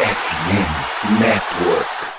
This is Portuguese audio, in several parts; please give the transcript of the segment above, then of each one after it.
FM Network.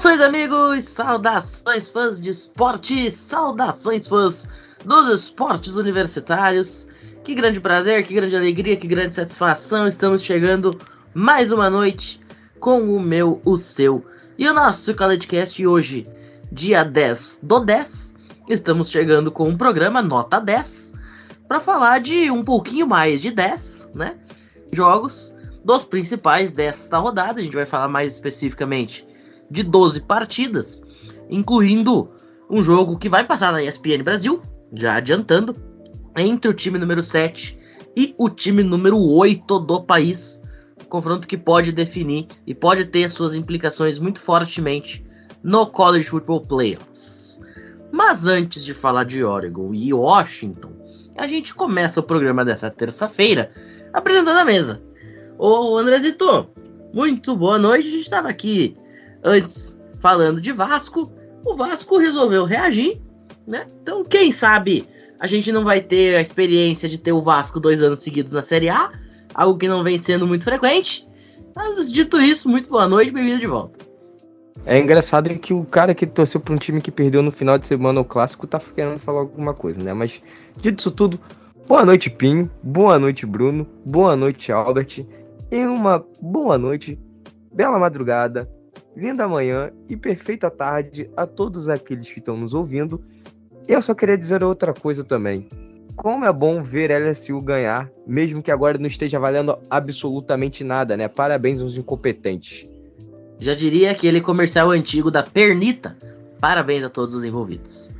Saudações, amigos! Saudações, fãs de esporte! Saudações, fãs dos esportes universitários! Que grande prazer, que grande alegria, que grande satisfação! Estamos chegando mais uma noite com o meu, o seu e o nosso CollegeCast hoje, dia 10 do 10. Estamos chegando com um programa nota 10 para falar de um pouquinho mais de 10, né? Jogos dos principais desta rodada. A gente vai falar mais especificamente de 12 partidas, incluindo um jogo que vai passar na ESPN Brasil, já adiantando, entre o time número 7 e o time número 8 do país. Confronto que pode definir e pode ter suas implicações muito fortemente no College Football Playoffs. Mas antes de falar de Oregon e Washington, a gente começa o programa dessa terça-feira apresentando a mesa. Ô Andrezito, muito boa noite. A gente estava aqui antes falando de Vasco, o Vasco resolveu reagir, né? Então, quem sabe a gente não vai ter a experiência de ter o Vasco dois anos seguidos na Série A, algo que não vem sendo muito frequente. Mas dito isso, muito boa noite, bem-vindo de volta. É engraçado que o cara que torceu para um time que perdeu no final de semana o clássico tá querendo falar alguma coisa, né? Mas dito isso tudo, boa noite, Pim, boa noite, Bruno, boa noite, Albert, e uma boa noite, bela madrugada, linda manhã e perfeita tarde a todos aqueles que estão nos ouvindo. Eu só queria dizer outra coisa também. Como é bom ver LSU ganhar, mesmo que agora não esteja valendo absolutamente nada, né? Parabéns aos incompetentes. Já diria aquele comercial antigo da Pernita. Parabéns a todos os envolvidos.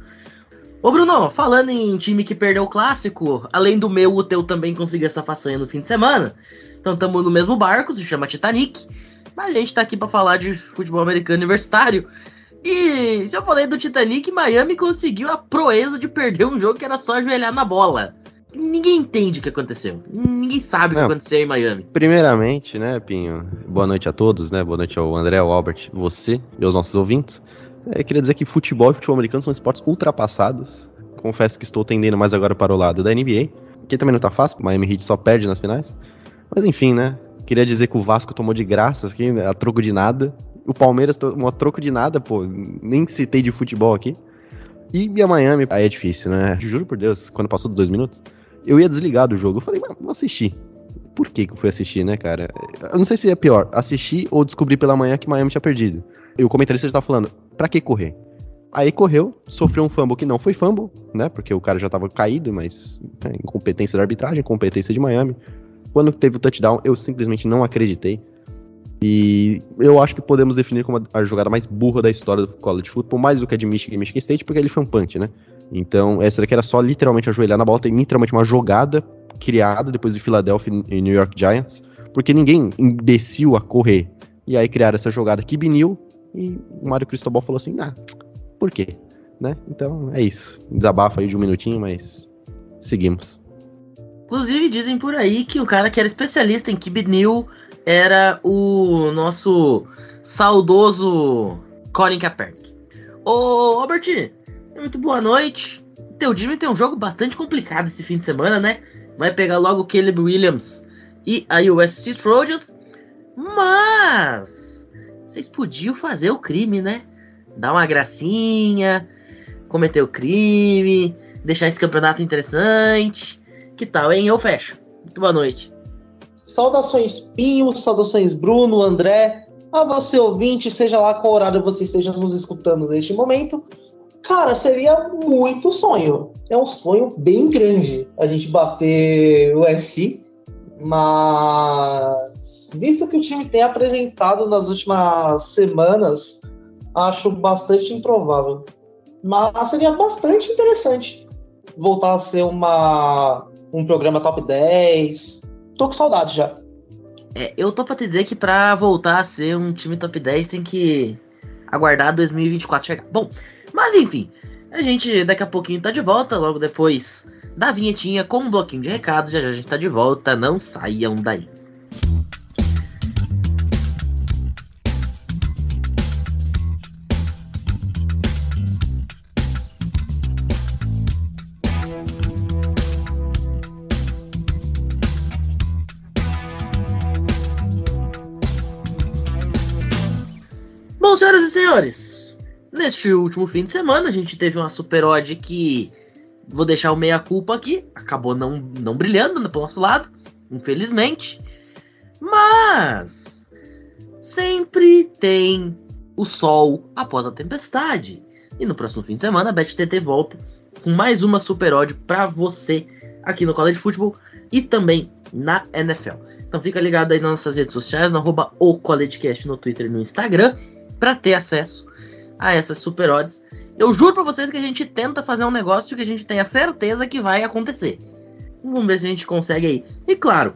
Ô Bruno, falando em time que perdeu o clássico, além do meu, o teu também conseguiu essa façanha no fim de semana. Então estamos no mesmo barco, se chama Titanic. Mas a gente tá aqui para falar de futebol americano universitário. E se eu falei do Titanic, Miami conseguiu a proeza de perder um jogo que era só ajoelhar na bola. Ninguém entende o que aconteceu. Ninguém sabe Não. o que aconteceu em Miami. Primeiramente, né, Pinho? Boa noite a todos, né? Boa noite ao André, ao Albert, você e aos nossos ouvintes. É, queria dizer que futebol e futebol americano são esportes ultrapassados. Confesso que estou tendendo mais agora para o lado da NBA, que também não tá fácil, Miami Heat só perde nas finais. Mas enfim, né? Queria dizer que o Vasco tomou de graça aqui, né, a troco de nada. O Palmeiras tomou a troco de nada, pô. Nem citei de futebol aqui. E a Miami, aí é difícil, né? Juro por Deus, quando passou dos dois minutos, eu ia desligar do jogo. Eu falei, mas vou assistir. Por que, que eu fui assistir, né, cara? Eu não sei se é pior, assistir ou descobrir pela manhã que Miami tinha perdido. E o comentarista já tá falando, pra que correr? Aí correu, sofreu um fumble que não foi fumble, né? Porque o cara já tava caído, mas é, incompetência da arbitragem, incompetência de Miami. Quando teve o touchdown, eu simplesmente não acreditei. E eu acho que podemos definir como a jogada mais burra da história do college football, mais do que a de Michigan e Michigan State, porque ele foi um punch, né? Então, essa daqui era só literalmente ajoelhar na bola, tem literalmente uma jogada criada depois de Philadelphia e New York Giants, porque ninguém imbecil a correr. E aí criaram essa jogada que biniu e o Mário Cristobal falou assim: ah, por quê? Né? Então é isso. Desabafa aí de um minutinho, mas seguimos. Inclusive, dizem por aí que o cara que era especialista em Kibnil era o nosso saudoso Colin Kaepernick. Ô, Albert, muito boa noite. Teu time tem um jogo bastante complicado esse fim de semana, né? Vai pegar logo o Caleb Williams e a USC Trojans. Mas vocês podiam fazer o crime, né? Dar uma gracinha, cometer o crime, deixar esse campeonato interessante. Que tal, hein? Eu fecho. Muito boa noite. Saudações Pinho, saudações Bruno, André, a você ouvinte, seja lá qual horário você esteja nos escutando neste momento. Cara, seria muito sonho. É um sonho bem grande a gente bater o SC, mas visto que o time tem apresentado nas últimas semanas, acho bastante improvável. Mas seria bastante interessante voltar a ser uma, um programa top 10. Tô com saudade já. É, eu tô pra te dizer que pra voltar a ser um time top 10 tem que aguardar 2024 chegar. Bom, mas enfim, a gente daqui a pouquinho tá de volta, logo depois da vinhetinha com um bloquinho de recados. Já já a gente tá de volta, não saiam daí. Senhores, neste último fim de semana a gente teve uma super odd que vou deixar o meia-culpa aqui, acabou não, não brilhando do nosso lado, infelizmente. Mas sempre tem o sol após a tempestade. E no próximo fim de semana a BetTT volta com mais uma super odd para você aqui no College Football e também na NFL. Então fica ligado aí nas nossas redes sociais, no arroba o no Twitter e no Instagram para ter acesso a essas super odds. Eu juro para vocês que a gente tenta fazer um negócio que a gente tenha certeza que vai acontecer. Vamos ver se a gente consegue aí. E claro,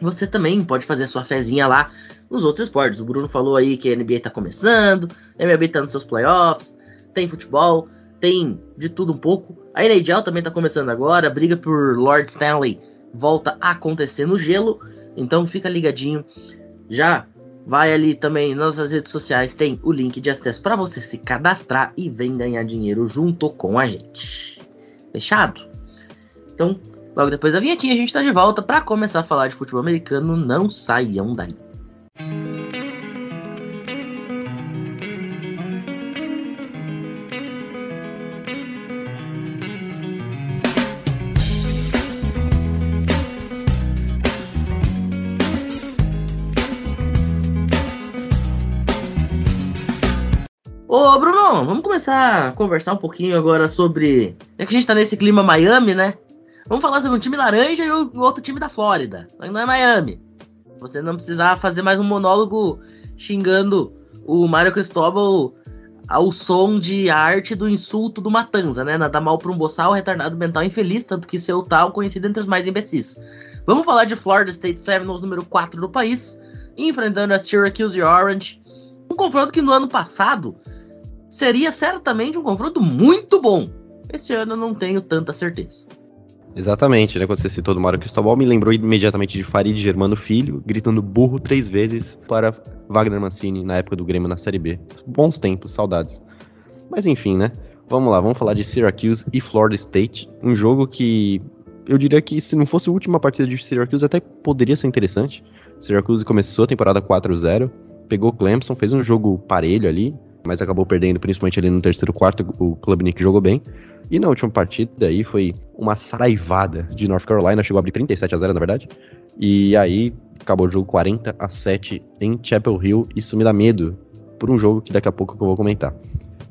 você também pode fazer sua fezinha lá nos outros esportes. O Bruno falou aí que a NBA tá começando, a MLB tá nos seus playoffs, tem futebol, tem de tudo um pouco. A NHL também tá começando agora, a briga por Lord Stanley volta a acontecer no gelo, então fica ligadinho. Já Vai ali também nas nossas redes sociais, tem o link de acesso para você se cadastrar e vem ganhar dinheiro junto com a gente. Fechado? Então, logo depois da vinhetinha, a gente tá de volta para começar a falar de futebol americano. Não saiam daí. Ô, Bruno, vamos começar a conversar um pouquinho agora sobre. É que a gente tá nesse clima Miami, né? Vamos falar sobre um time laranja e o outro time da Flórida. Mas não é Miami. Você não precisar fazer mais um monólogo xingando o Mário Cristóbal ao som de arte do insulto do Matanza, né? Nada mal pra um boçal, retardado mental infeliz, tanto que seu tal conhecido entre os mais imbecis. Vamos falar de Florida State Seminoles, número 4 do país, enfrentando a Syracuse Orange. Um confronto que no ano passado seria certamente um confronto muito bom. Esse ano eu não tenho tanta certeza. Exatamente, né? Quando você citou do Mário Cristóbal, me lembrou imediatamente de Farid Germano Filho, gritando burro três vezes para Wagner Mancini na época do Grêmio na Série B. Bons tempos, saudades. Mas enfim, né? Vamos lá, vamos falar de Syracuse e Florida State. Um jogo que eu diria que se não fosse a última partida de Syracuse, até poderia ser interessante. Syracuse começou a temporada 4-0, pegou Clemson, fez um jogo parelho ali, mas acabou perdendo, principalmente ali no terceiro quarto, o Klubnik jogou bem. E na última partida aí foi uma saraivada de North Carolina, chegou a abrir 37 a 0 na verdade. E aí acabou o jogo 40 a 7 em Chapel Hill. Isso me dá medo por um jogo que daqui a pouco eu vou comentar.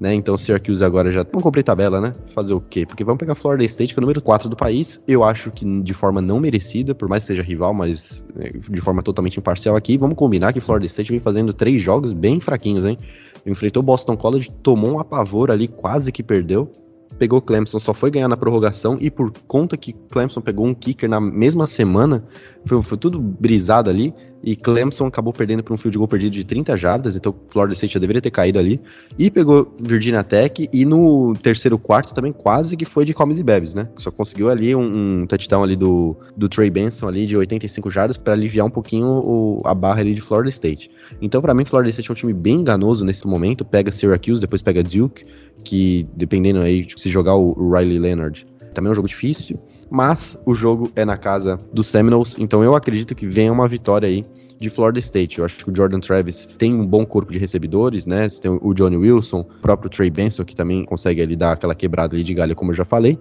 Né? Então Syracuse agora já vamos cumprir tabela, né? Fazer o quê? Porque vamos pegar Florida State, que é o número 4 do país. Eu acho que de forma não merecida, por mais que seja rival, mas né, de forma totalmente imparcial aqui. Vamos combinar que Florida State vem fazendo três jogos bem fraquinhos, hein? Enfrentou o Boston College, tomou um apavor ali, quase que perdeu pegou Clemson, só foi ganhar na prorrogação e por conta que Clemson pegou um kicker na mesma semana, foi, foi tudo brisado ali e Clemson acabou perdendo por um field goal perdido de 30 jardas, então Florida State já deveria ter caído ali e pegou Virginia Tech e no terceiro quarto também quase que foi de comes e bebes, né? Só conseguiu ali um, um touchdown ali do, do Trey Benson ali de 85 jardas para aliviar um pouquinho o, a barra ali de Florida State. Então para mim Florida State é um time bem enganoso nesse momento, pega Syracuse, depois pega Duke, que dependendo aí se jogar o Riley Leonard, também é um jogo difícil, mas o jogo é na casa dos Seminoles, então eu acredito que venha uma vitória aí de Florida State. Eu acho que o Jordan Travis tem um bom corpo de recebedores, né? Você tem o Johnny Wilson, o próprio Trey Benson, que também consegue ali dar aquela quebrada ali de galho, como eu já falei.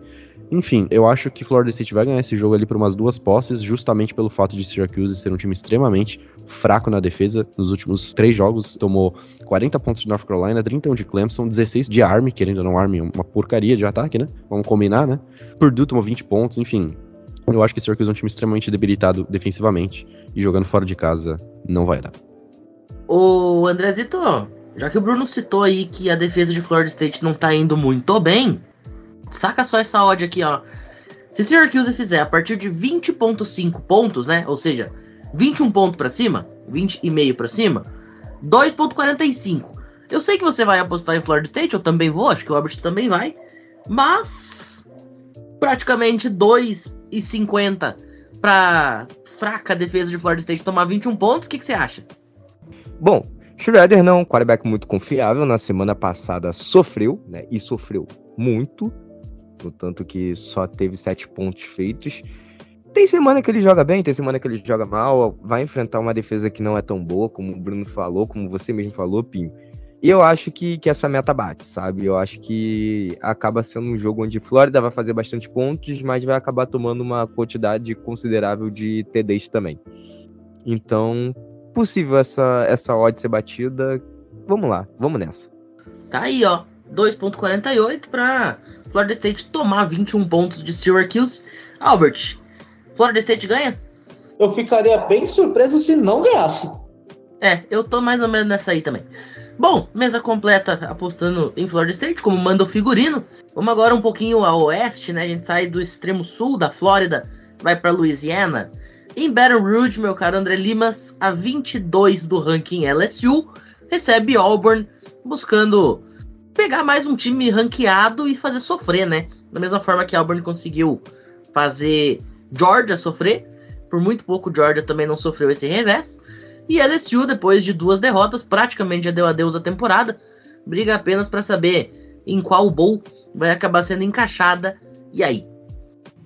Enfim, eu acho que Florida State vai ganhar esse jogo ali por umas duas posses, justamente pelo fato de Syracuse ser um time extremamente fraco na defesa. Nos últimos três jogos, tomou 40 pontos de North Carolina, 31 de Clemson, 16 de Army, querendo ou não, Army uma porcaria de ataque, né? Vamos combinar, né? Purdue tomou 20 pontos, enfim. Eu acho que Syracuse é um time extremamente debilitado defensivamente e jogando fora de casa não vai dar. Ô, Andrezito, já que o Bruno citou aí que a defesa de Florida State não tá indo muito bem, Saca só essa odd aqui, ó. Se Syracuse fizer a partir de 20.5 pontos, né? Ou seja, 21 pontos para cima, 20 e meio para cima, 2.45. Eu sei que você vai apostar em Florida State, eu também vou, acho que o Albert também vai. Mas praticamente 2,50 para fraca defesa de Florida State tomar 21 pontos. O que, que você acha? Bom, Schroeder não um quarterback muito confiável. Na semana passada sofreu, né? E sofreu muito. No tanto que só teve sete pontos feitos. Tem semana que ele joga bem, tem semana que ele joga mal. Vai enfrentar uma defesa que não é tão boa, como o Bruno falou, como você mesmo falou, Pinho. E eu acho que, que essa meta bate, sabe? Eu acho que acaba sendo um jogo onde Flórida vai fazer bastante pontos, mas vai acabar tomando uma quantidade considerável de TDs também. Então, possível essa, essa odd ser batida. Vamos lá, vamos nessa. Tá aí, ó. 2.48 para Florida State tomar 21 pontos de Syracuse. Albert, Florida State ganha? Eu ficaria bem surpreso se não ganhasse. É, eu tô mais ou menos nessa aí também. Bom, mesa completa apostando em Florida State, como manda o figurino. Vamos agora um pouquinho ao oeste, né? A gente sai do extremo sul da Flórida, vai para Louisiana. Em Baton Rouge, meu caro André Limas, a 22 do ranking LSU, recebe Auburn, buscando pegar mais um time ranqueado e fazer sofrer, né? Da mesma forma que Auburn conseguiu fazer Georgia sofrer, por muito pouco Georgia também não sofreu esse revés. E LSU, depois de duas derrotas, praticamente já deu adeus à temporada. Briga apenas para saber em qual bowl vai acabar sendo encaixada. E aí?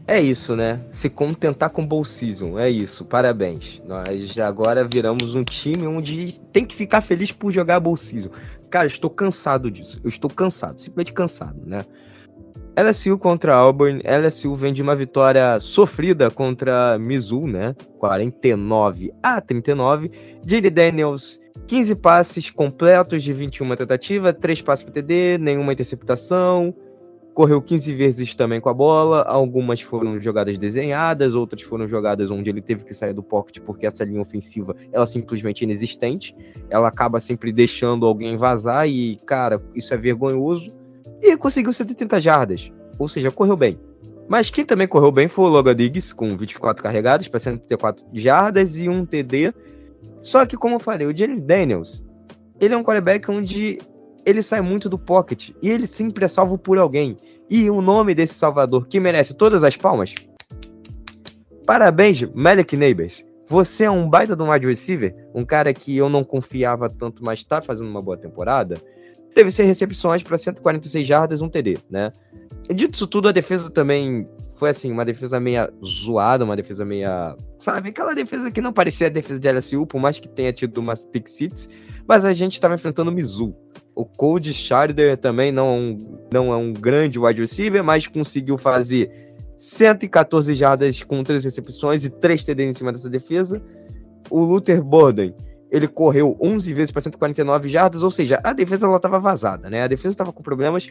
É isso, né? Se contentar com bowl season, é isso. Parabéns. Nós agora viramos um time onde tem que ficar feliz por jogar bowl season. Cara, estou cansado disso. Eu estou cansado, simplesmente cansado, né? LSU contra Auburn. LSU vem de uma vitória sofrida contra Mizzou, né? 49 a 39. J.D. Daniels, 15 passes completos de 21 tentativas, 3 passes para TD, nenhuma interceptação. Correu 15 vezes também com a bola. Algumas foram jogadas desenhadas, outras foram jogadas onde ele teve que sair do pocket porque essa linha ofensiva ela é simplesmente inexistente. Ela acaba sempre deixando alguém vazar e, cara, isso é vergonhoso e conseguiu 130 jardas, ou seja, correu bem. Mas quem também correu bem foi o Logan Diggs, com 24 carregados para 134 jardas e um TD. Só que, como eu falei, o Jenny Daniels, ele é um quarterback onde ele sai muito do pocket e ele sempre é salvo por alguém. E o nome desse salvador, que merece todas as palmas, parabéns, Malik Neighbors. Você é um baita de um wide receiver, um cara que eu não confiava tanto, mas está fazendo uma boa temporada teve 100 recepções para 146 jardas, um TD, né? Dito isso tudo, a defesa também foi assim, uma defesa meia zoada, uma defesa meia. Sabe, aquela defesa que não parecia a defesa de LSU, por mais que tenha tido umas pick seats, mas a gente estava enfrentando o Mizzou. O Cold Sharder também não não é um grande wide receiver, mas conseguiu fazer 114 jardas com 3 recepções e 3 TD em cima dessa defesa. O Luther Borden ele correu 11 vezes para 149 jardas, ou seja, a defesa ela estava vazada, né? A defesa estava com problemas.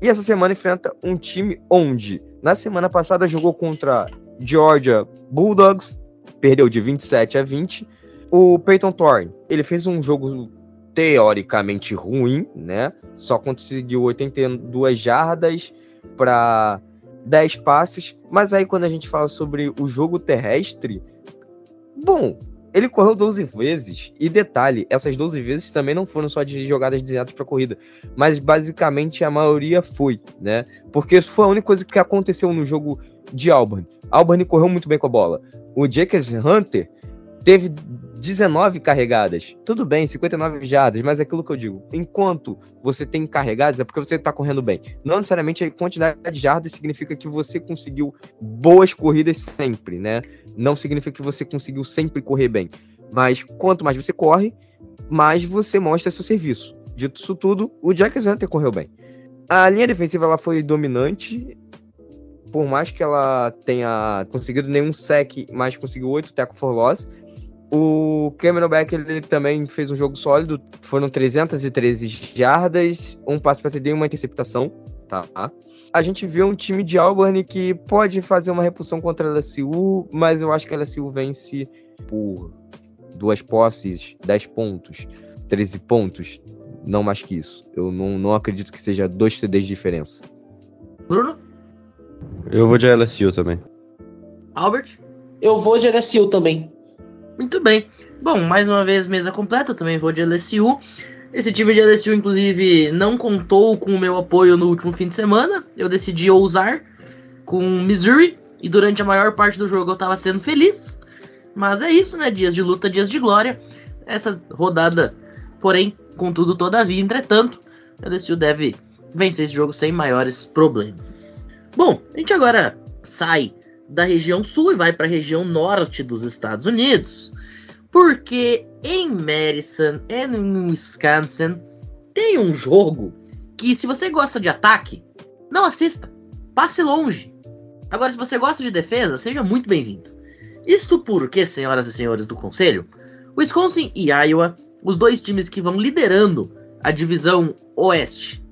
E essa semana enfrenta um time onde, na semana passada, jogou contra Georgia Bulldogs, perdeu de 27 a 20. O Peyton Thorne, ele fez um jogo teoricamente ruim, né? Só conseguiu 82 jardas para 10 passes, mas aí quando a gente fala sobre o jogo terrestre, bom, ele correu 12 vezes, e detalhe, essas 12 vezes também não foram só de jogadas desenhadas para corrida, mas basicamente a maioria foi, né? Porque isso foi a única coisa que aconteceu no jogo de Auburn. Auburn correu muito bem com a bola. O Jacques Hunter teve 19 carregadas. Tudo bem, 59 jardas, mas é aquilo que eu digo. Enquanto você tem carregadas, é porque você está correndo bem. Não necessariamente a quantidade de jardas significa que você conseguiu boas corridas sempre, né? Não significa que você conseguiu sempre correr bem. Mas quanto mais você corre, mais você mostra seu serviço. Dito isso tudo, o Jack Hunter correu bem. A linha defensiva ela foi dominante, por mais que ela tenha conseguido nenhum sec, mas conseguiu 8 tackle for loss. O Cameron Beck ele também fez um jogo sólido, foram 313 jardas, um passe para TD e uma interceptação, tá? A gente viu um time de Auburn que pode fazer uma repulsão contra a LSU, mas eu acho que a LSU vence por duas posses, 10 pontos, 13 pontos, não mais que isso. Eu não, não acredito que seja dois TDs de diferença. Bruno? Eu vou de LSU também. Albert? Eu vou de LSU também. Muito bem. Bom, mais uma vez, mesa completa, também vou de LSU. Esse time de LSU, inclusive, não contou com o meu apoio no último fim de semana. Eu decidi ousar com Missouri e durante a maior parte do jogo eu tava sendo feliz. Mas é isso, né? Dias de luta, dias de glória. Essa rodada, porém, contudo, todavia, entretanto, LSU deve vencer esse jogo sem maiores problemas. Bom, a gente agora sai da região sul e vai para a região norte dos Estados Unidos, porque em Madison e em Wisconsin tem um jogo que, se você gosta de ataque, não assista, passe longe. Agora, se você gosta de defesa, seja muito bem-vindo. Isto porque, senhoras e senhores do conselho, Wisconsin e Iowa, os dois times que vão liderando a divisão oeste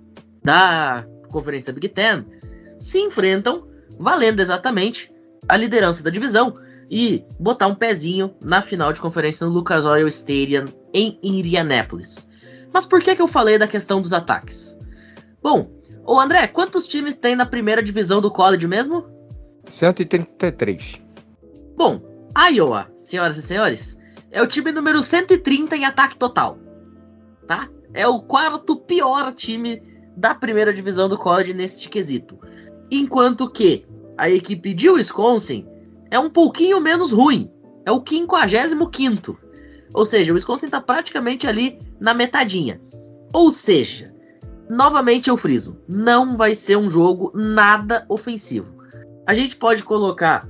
da Conferência Big Ten, se enfrentam valendo exatamente a liderança da divisão e botar um pezinho na final de conferência no Lucas Oil Stadium em Indianapolis. Mas por que, que eu falei da questão dos ataques? Bom, o André, quantos times tem na primeira divisão do college mesmo? 133. Bom, Iowa, senhoras e senhores, é o time número 130 em ataque total. Tá? É o quarto pior time da primeira divisão do college neste quesito. Enquanto que a equipe de Wisconsin é um pouquinho menos ruim. É o 55. Ou seja, o Wisconsin está praticamente ali na metadinha. Ou seja, novamente eu friso, não vai ser um jogo nada ofensivo. A gente pode colocar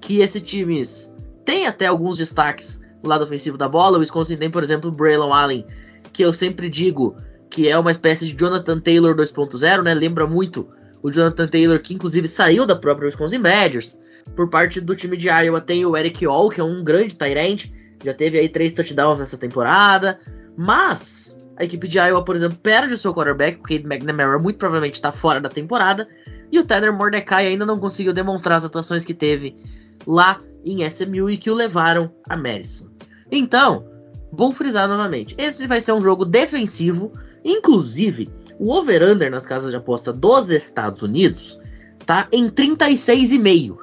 que esses times têm até alguns destaques do lado ofensivo da bola. O Wisconsin tem, por exemplo, o Braylon Allen, que eu sempre digo que é uma espécie de Jonathan Taylor 2.0, né? Lembra muito o Jonathan Taylor, que inclusive saiu da própria Wisconsin Badgers. Por parte do time de Iowa tem o Eric All, que é um grande tight já teve aí três touchdowns nessa temporada. Mas a equipe de Iowa, por exemplo, perde o seu quarterback, Cade McNamara muito provavelmente está fora da temporada. E o Tanner Mordecai ainda não conseguiu demonstrar as atuações que teve lá em SMU e que o levaram a Madison. Então, vou frisar novamente: esse vai ser um jogo defensivo, inclusive o over-under nas casas de aposta dos Estados Unidos tá em 36,5.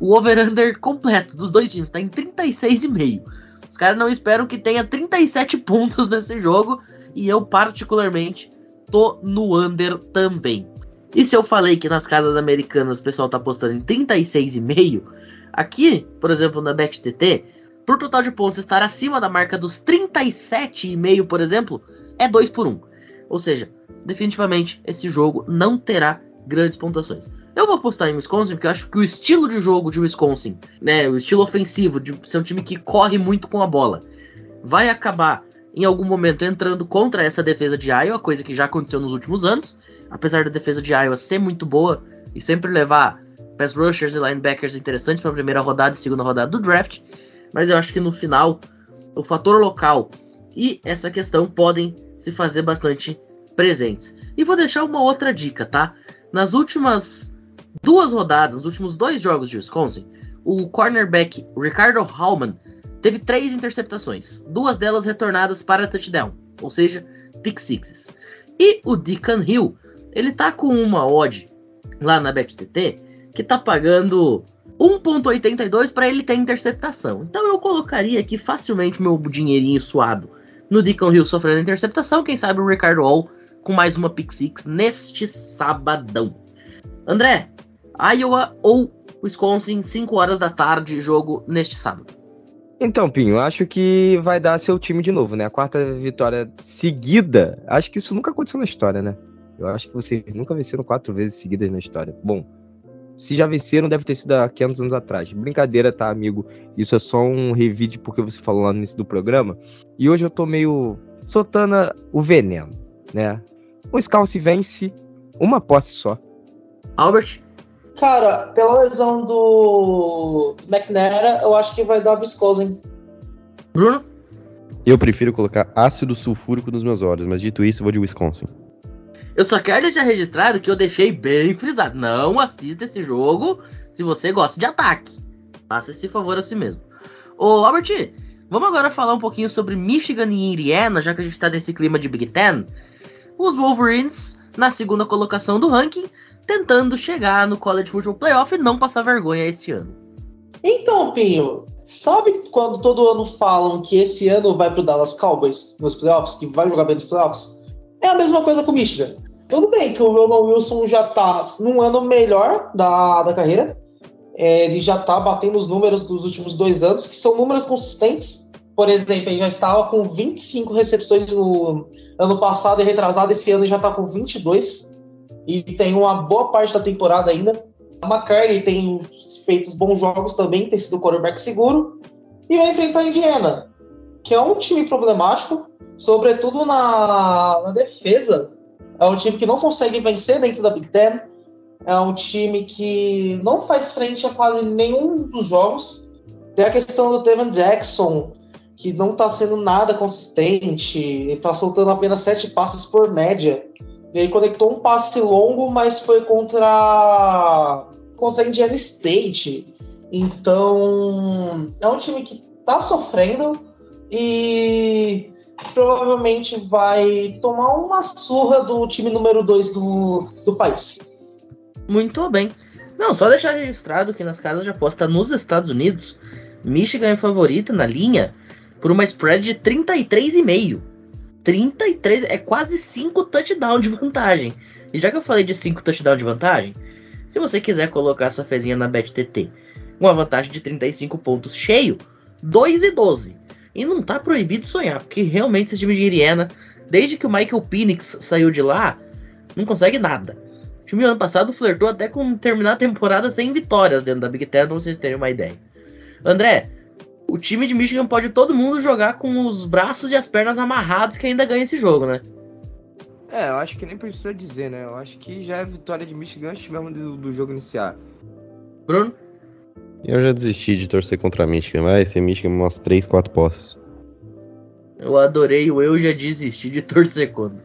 O over-under completo dos dois times tá em 36,5. Os caras não esperam que tenha 37 pontos nesse jogo e eu particularmente tô no under também. E se eu falei que nas casas americanas o pessoal tá apostando em 36,5, aqui, por exemplo, na BetTT, por total de pontos estar acima da marca dos 37,5, por exemplo, é 2 por 1. Ou seja, definitivamente esse jogo não terá grandes pontuações. Eu vou apostar em Wisconsin porque eu acho que o estilo de jogo de Wisconsin, né, o estilo ofensivo de ser um time que corre muito com a bola, vai acabar em algum momento entrando contra essa defesa de Iowa, coisa que já aconteceu nos últimos anos, apesar da defesa de Iowa ser muito boa e sempre levar pass rushers e linebackers interessantes para a primeira rodada e segunda rodada do draft, mas eu acho que no final o fator local e essa questão podem se fazer bastante presentes. E vou deixar uma outra dica, tá? Nas últimas duas rodadas, nos últimos dois jogos de Wisconsin, o cornerback Ricardo Hallman teve três interceptações, duas delas retornadas para touchdown, ou seja, pick sixes. E o Deacon Hill, ele tá com uma odd lá na BetTT que tá pagando 1.82 para ele ter interceptação. Então eu colocaria aqui facilmente meu dinheirinho suado no Deacon Hill sofrendo interceptação, quem sabe o Ricardo Hall com mais uma Pick Six neste sabadão. André, Iowa ou Wisconsin, 5 horas da tarde, jogo neste sábado. Então, Pinho, acho que vai dar seu time de novo, né? A quarta vitória seguida. Acho que isso nunca aconteceu na história, né? Eu acho que vocês nunca venceram quatro vezes seguidas na história. Bom, se já venceram, deve ter sido há 500 anos atrás. Brincadeira, tá, amigo? Isso é só um revide porque você falou lá no início do programa. E hoje eu tô meio soltando o veneno, né? O Scalce vence uma posse só. Albert? Cara, pela lesão do McNair, eu acho que vai dar Wisconsin. Bruno? Eu prefiro colocar ácido sulfúrico nos meus olhos, mas dito isso, eu vou de Wisconsin. Eu só quero deixar registrado que eu deixei bem frisado. Não assista esse jogo se você gosta de ataque. Faça esse favor a si mesmo. Ô, Albert, vamos agora falar um pouquinho sobre Michigan e Indiana, já que a gente tá nesse clima de Big Ten os Wolverines na segunda colocação do ranking, tentando chegar no College Football Playoff e não passar vergonha esse ano. Então, Pinho, Sabe quando todo ano falam que esse ano vai pro Dallas Cowboys nos playoffs, que vai jogar bem nos playoffs? É a mesma coisa com o Michigan. Tudo bem que o Roman Wilson já tá num ano melhor da, da carreira. É, ele já tá batendo os números dos últimos dois anos, que são números consistentes. Por exemplo, ele já estava com 25 recepções no ano passado e retrasado, esse ano já tá com 22. E tem uma boa parte da temporada ainda. A McCartney tem feito bons jogos também, tem sido quarterback seguro. E vai enfrentar a Indiana, que é um time problemático, sobretudo na, na defesa. É um time que não consegue vencer dentro da Big Ten. É um time que não faz frente a quase nenhum dos jogos. Tem a questão do Devin Jackson, que não está sendo nada consistente. Ele está soltando apenas sete passes por média. Ele conectou um passe longo, mas foi contra contra a Indiana State. Então, é um time que está sofrendo e provavelmente vai tomar uma surra do time número 2 do, do país. Muito bem. Não, só deixar registrado que nas casas de aposta nos Estados Unidos, Michigan é favorita na linha por uma spread de 33,5. 33 é quase 5 touchdowns de vantagem. E já que eu falei de 5 touchdowns de vantagem, se você quiser colocar sua fezinha na BetTT, uma vantagem de 35 pontos cheio, 2 e 12. E não tá proibido sonhar, porque realmente esse time de Indiana, desde que o Michael Penix saiu de lá, não consegue nada. O time ano passado flertou até com terminar a temporada sem vitórias dentro da Big Ten, pra vocês terem uma ideia. André, o time de Michigan pode todo mundo jogar com os braços e as pernas amarrados que ainda ganha esse jogo, né? É, eu acho que nem precisa dizer, né? Eu acho que já é vitória de Michigan antes mesmo do, do jogo iniciar. Bruno? Eu já desisti de torcer contra a Michigan, vai ser Michigan umas 3, 4 posses. Eu adorei o eu já desisti de torcer contra.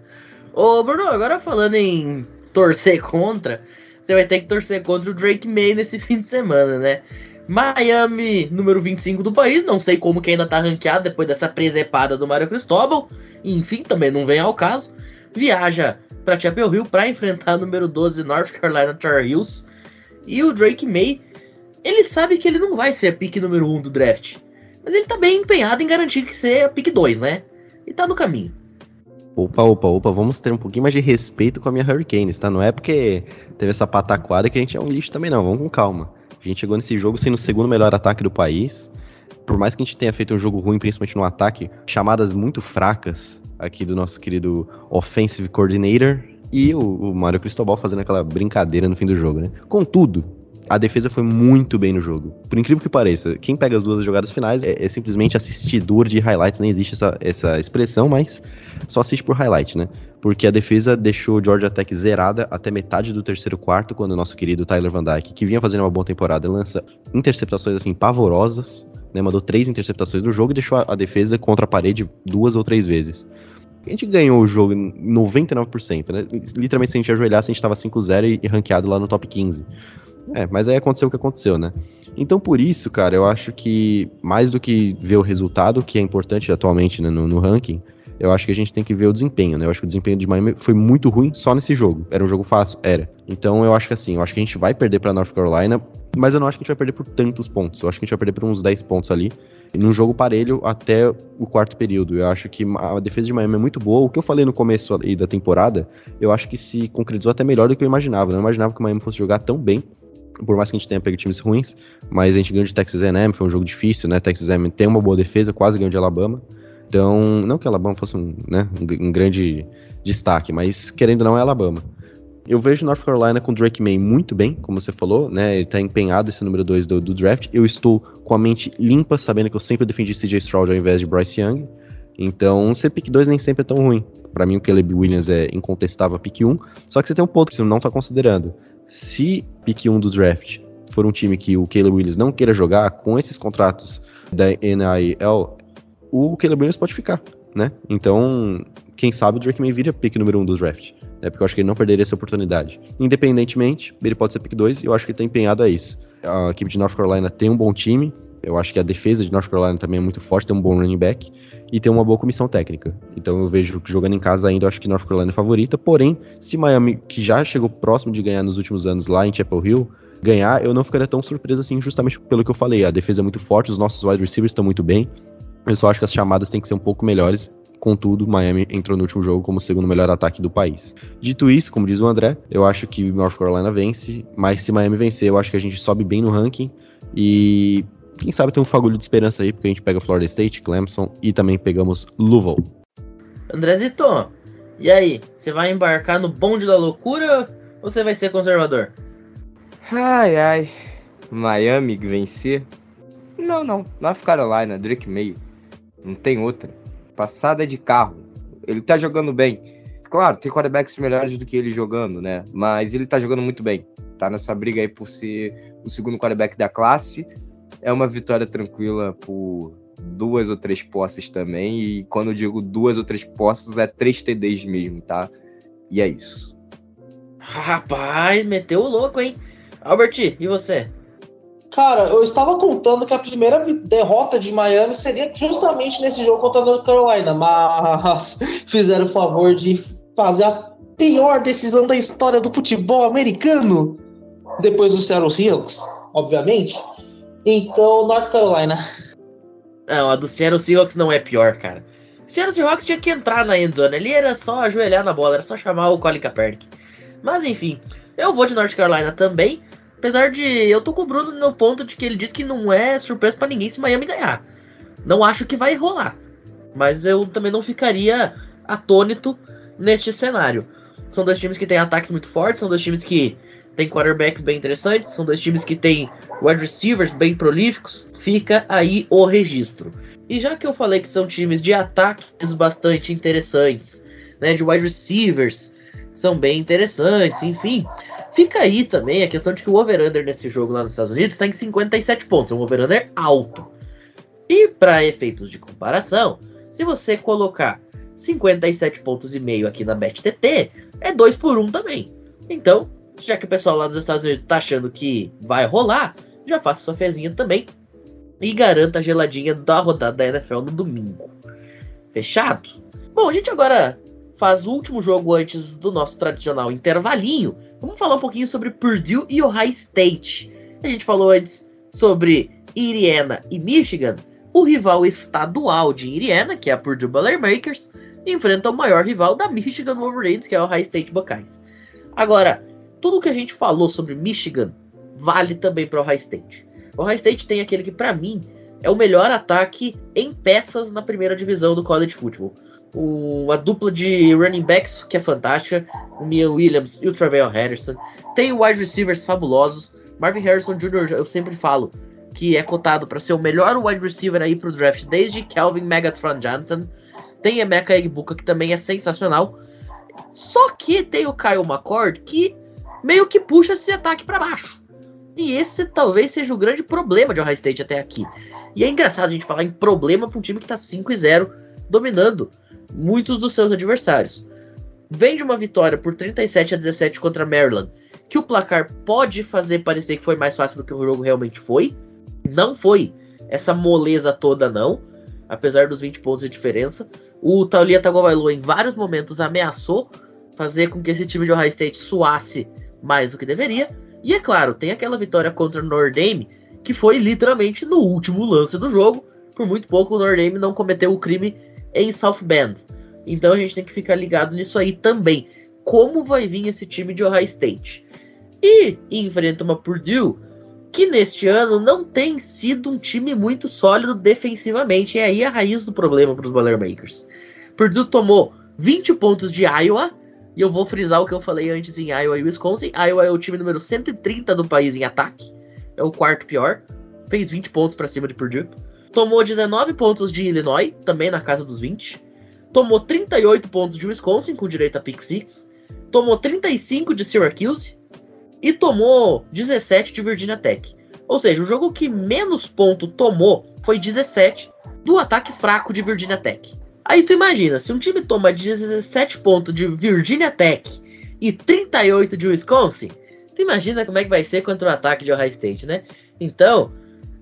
Ô, Bruno, agora falando em torcer contra, você vai ter que torcer contra o Drake May nesse fim de semana, né? Miami, número 25 do país, não sei como que ainda tá ranqueado depois dessa presepada do Mário Cristóbal. Enfim, também não vem ao caso. Viaja para Chapel Hill para enfrentar número 12 North Carolina Tar Heels. E o Drake May, ele sabe que ele não vai ser a pick número 1 do draft. Mas ele tá bem empenhado em garantir que ser a pick 2, né? E tá no caminho. Opa, opa, opa, vamos ter um pouquinho mais de respeito com a minha Hurricanes, tá? Não é porque teve essa pataquada que a gente é um lixo também, não. Vamos com calma. A gente chegou nesse jogo sendo o segundo melhor ataque do país. Por mais que a gente tenha feito um jogo ruim, principalmente no ataque, chamadas muito fracas aqui do nosso querido Offensive Coordinator e o, o Mário Cristobal fazendo aquela brincadeira no fim do jogo, né? Contudo, a defesa foi muito bem no jogo. Por incrível que pareça, quem pega as duas jogadas finais é, é, simplesmente assistidor de highlights, nem existe essa, essa expressão, mas só assiste por highlight, né? Porque a defesa deixou Georgia Tech zerada até metade do terceiro quarto, quando o nosso querido Tyler Van Dyke, que vinha fazendo uma boa temporada, lança interceptações assim pavorosas, né? Mandou três interceptações no jogo e deixou a, a defesa contra a parede duas ou três vezes. A gente ganhou o jogo em 99%, né? Literalmente, se a gente ajoelhasse, a gente tava 5-0 e, e ranqueado lá no top 15. É, mas aí aconteceu o que aconteceu, né? Então, por isso, cara, eu acho que mais do que ver o resultado, que é importante atualmente né, no, no, ranking, eu acho que a gente tem que ver o desempenho, né? Eu acho que o desempenho de Miami foi muito ruim só nesse jogo. Era um jogo fácil? Era. Então, eu acho que assim, eu acho que a gente vai perder para North Carolina, mas eu não acho que a gente vai perder por tantos pontos. Eu acho que a gente vai perder por uns 10 pontos ali num jogo parelho até o quarto período. Eu acho que a defesa de Miami é muito boa. O que eu falei no começo da temporada, eu acho que se concretizou até melhor do que eu imaginava. Eu não imaginava que o Miami fosse jogar tão bem. Por mais que a gente tenha pego times ruins, mas a gente ganhou de Texas A&M, foi um jogo difícil, né? Texas A&M tem uma boa defesa, quase ganhou de Alabama. Então, não que Alabama fosse um, né, um grande destaque, mas querendo ou não é Alabama. Eu vejo North Carolina com Drake May muito bem, como você falou, né? Ele tá empenhado esse número 2 do, do, draft. Eu estou com a mente limpa, sabendo que eu sempre defendi CJ Stroud ao invés de Bryce Young. Então, ser pick 2 nem sempre é tão ruim. Para mim, o Caleb Williams é incontestável pick 1. Um, só que você tem um ponto que você não tá considerando. Se pick 1 um do draft for um time que o Caleb Williams não queira jogar, com esses contratos da NIL, o Caleb Williams pode ficar, né? Então, quem sabe o Drake May vira pick número 1 um do draft né? Porque eu acho que ele não perderia essa oportunidade. Independentemente, ele pode ser pick 2 e eu acho que ele tá empenhado a isso. A equipe de North Carolina tem um bom time. Eu acho que a defesa de North Carolina também é muito forte, tem um bom running back e tem uma boa comissão técnica. Então eu vejo que jogando em casa ainda, eu acho que North Carolina é favorita. Porém, se Miami, que já chegou próximo de ganhar nos últimos anos lá em Chapel Hill, ganhar, eu não ficaria tão surpreso assim, justamente pelo que eu falei. A defesa é muito forte, os nossos wide receivers estão muito bem. Eu só acho que as chamadas têm que ser um pouco melhores. Contudo, Miami entrou no último jogo como o segundo melhor ataque do país. Dito isso, como diz o André, eu acho que North Carolina vence, mas se Miami vencer, eu acho que a gente sobe bem no ranking e quem sabe tem um fagulho de esperança aí, porque a gente pega Florida State, Clemson e também pegamos Louisville. Andrezito, e aí? Você vai embarcar no bonde da loucura ou você vai ser conservador? Ai, ai. Miami vencer? Não, não. North Carolina, Drake May. Não tem outra. Passada de carro. Ele tá jogando bem. Claro, tem quarterbacks melhores do que ele jogando, né? Mas ele tá jogando muito bem. Tá nessa briga aí por ser o segundo quarterback da classe. É uma vitória tranquila por duas ou três posses também. E quando eu digo duas ou três posses, é três TDs mesmo, tá? E é isso. Rapaz, meteu o louco, hein? Albert, e você? Cara, eu estava contando que a primeira derrota de Miami seria justamente nesse jogo contra a North Carolina, mas fizeram o favor de fazer a pior decisão da história do futebol americano, depois do Seattle Seahawks, obviamente. Então, North Carolina. Não, a do Seattle Seahawks não é pior, cara. O Seattle Seahawks tinha que entrar na endzone, ali era só ajoelhar na bola, era só chamar o Colin Kaepernick. Mas enfim, eu vou de North Carolina também. Apesar de eu tô com o Bruno no ponto de que ele diz que não é surpresa para ninguém se Miami ganhar. Não acho que vai rolar. Mas eu também não ficaria atônito neste cenário. São dois times que têm ataques muito fortes, são dois times que têm quarterbacks bem interessantes, são dois times que têm wide receivers bem prolíficos. Fica aí o registro. E já que eu falei que são times de ataques bastante interessantes, né, de wide receivers são bem interessantes, enfim. Fica aí também a questão de que o over-under nesse jogo lá nos Estados Unidos está em 57 pontos, é um over-under alto. E para efeitos de comparação, se você colocar 57 pontos e meio aqui na BetTT, é 2 por 1 também. Então, já que o pessoal lá nos Estados Unidos está achando que vai rolar, já faça sua fezinha também e garanta a geladinha da rodada da NFL no domingo. Fechado? Bom, a gente agora faz o último jogo antes do nosso tradicional intervalinho, vamos falar um pouquinho sobre Purdue e Ohio State. A gente falou antes sobre Indiana e Michigan. O rival estadual de Indiana, que é a Purdue Boilermakers, enfrenta o maior rival da Michigan Wolverines, que é o Ohio State Buckeyes. Agora, tudo que a gente falou sobre Michigan vale também para Ohio State. O Ohio State tem aquele que, para mim, é o melhor ataque em peças na primeira divisão do college football o, a dupla de running backs que é fantástica, o Mia Williams e o Travell Henderson. Tem wide receivers fabulosos. Marvin Harrison Jr., eu sempre falo que é cotado para ser o melhor wide receiver aí pro draft desde Calvin Megatron Johnson. Tem Emeka Egbuka, que também é sensacional. Só que tem o Kyle McCord, que meio que puxa esse ataque para baixo. E esse talvez seja o grande problema de Ohio State até aqui. E é engraçado a gente falar em problema para um time que tá 5 e 0 dominando muitos dos seus adversários. Vem de uma vitória por 37 a 17 contra Maryland, que o placar pode fazer parecer que foi mais fácil do que o jogo realmente foi. Não foi essa moleza toda, não. Apesar dos 20 pontos de diferença. O Taulia Tagovailoa em vários momentos ameaçou fazer com que esse time de Ohio State suasse mais do que deveria. E é claro, tem aquela vitória contra o Notre Dame, que foi literalmente no último lance do jogo. Por muito pouco o Notre Dame não cometeu o crime em South Bend. Então a gente tem que ficar ligado nisso aí também. Como vai vir esse time de Ohio State? E enfrenta uma Purdue que neste ano não tem sido um time muito sólido defensivamente. E aí a raiz do problema para os Boilermakers. Purdue tomou 20 pontos de Iowa. E eu vou frisar o que eu falei antes em Iowa e Wisconsin. Iowa é o time número 130 do país em ataque. É o quarto pior. Fez 20 pontos para cima de Purdue. Tomou 19 pontos de Illinois, também na casa dos 20. Tomou 38 pontos de Wisconsin, com direito a pick 6. Tomou 35 de Syracuse. E tomou 17 de Virginia Tech. Ou seja, o jogo que menos ponto tomou foi 17 do ataque fraco de Virginia Tech. Aí tu imagina, se um time toma 17 pontos de Virginia Tech e 38 de Wisconsin, tu imagina como é que vai ser contra o ataque de Ohio State, né? Então,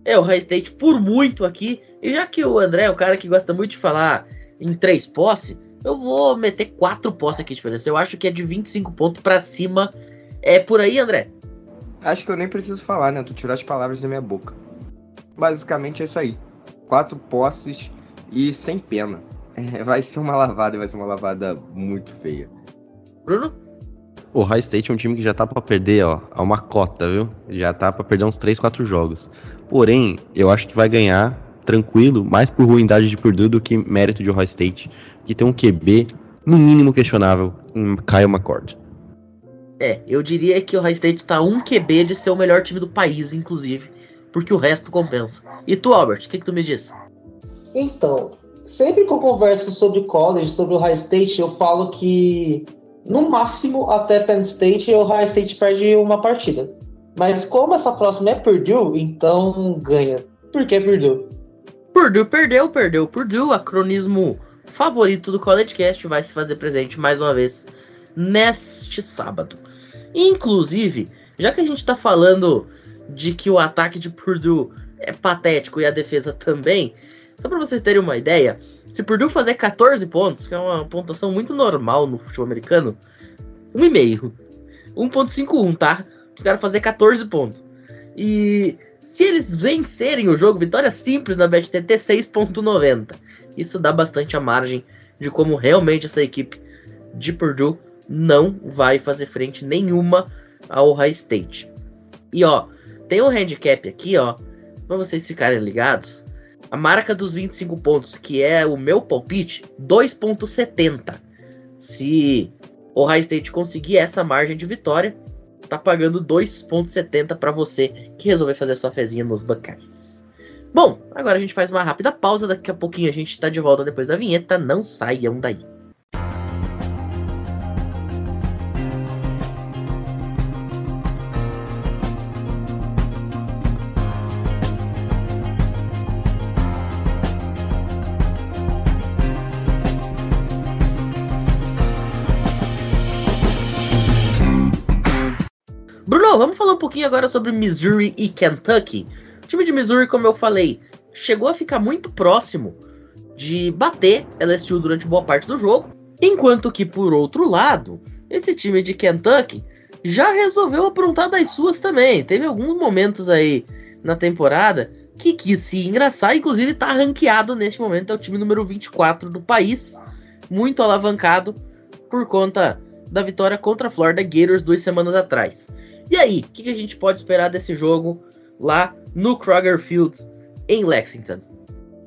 é o High State por muito aqui. E já que o André é o cara que gosta muito de falar em três posse, eu vou meter quatro posse aqui de diferença. Eu acho que é de 25 pontos para cima. É por aí, André? Acho que eu nem preciso falar, né? Tu tirou as palavras da minha boca. Basicamente é isso aí. Quatro posses e sem pena. É, vai ser uma lavada e vai ser uma lavada muito feia. Bruno? O High State é um time que já tá pra perder, ó, a uma cota, viu? Já tá pra perder uns 3, 4 jogos. Porém, eu acho que vai ganhar tranquilo, mais por ruindade de Purdue do que mérito de Ohio State, que tem um QB no mínimo questionável em Kyle McCord. É, eu diria que o High State tá um QB de ser o melhor time do país, inclusive, porque o resto compensa. E tu, Albert, o que, que tu me diz? Então, sempre que eu converso sobre college, sobre o High State, eu falo que no máximo até Penn State o High State perde uma partida. Mas como essa próxima é Purdue, então ganha. Por que Purdue? Purdue perdeu, perdeu Purdue, acronismo favorito do College Cast vai se fazer presente mais uma vez neste sábado. Inclusive, já que a gente tá falando de que o ataque de Purdue é patético e a defesa também, só para vocês terem uma ideia, se Purdue fazer 14 pontos, que é uma pontuação muito normal no futebol americano, 1,5. 1.51, tá? Os caras fazer 14 pontos. E se eles vencerem o jogo, vitória simples na BetTT 6.90. Isso dá bastante a margem de como realmente essa equipe de Purdue não vai fazer frente nenhuma ao High State. E ó, tem um handicap aqui, ó, para vocês ficarem ligados. A marca dos 25 pontos, que é o meu palpite, 2.70. Se o High State conseguir essa margem de vitória, tá pagando 2.70 para você que resolver fazer sua fezinha nos bancais. Bom, agora a gente faz uma rápida pausa, daqui a pouquinho a gente tá de volta depois da vinheta, não saiam daí. Agora sobre Missouri e Kentucky. O time de Missouri, como eu falei, chegou a ficar muito próximo de bater LSU durante boa parte do jogo, enquanto que por outro lado, esse time de Kentucky já resolveu aprontar das suas também. Teve alguns momentos aí na temporada que quis se engraçar, inclusive tá ranqueado neste momento, é o time número 24 do país, muito alavancado por conta da vitória contra a Florida Gators duas semanas atrás. E aí, o que, que a gente pode esperar desse jogo lá no Kroger Field em Lexington?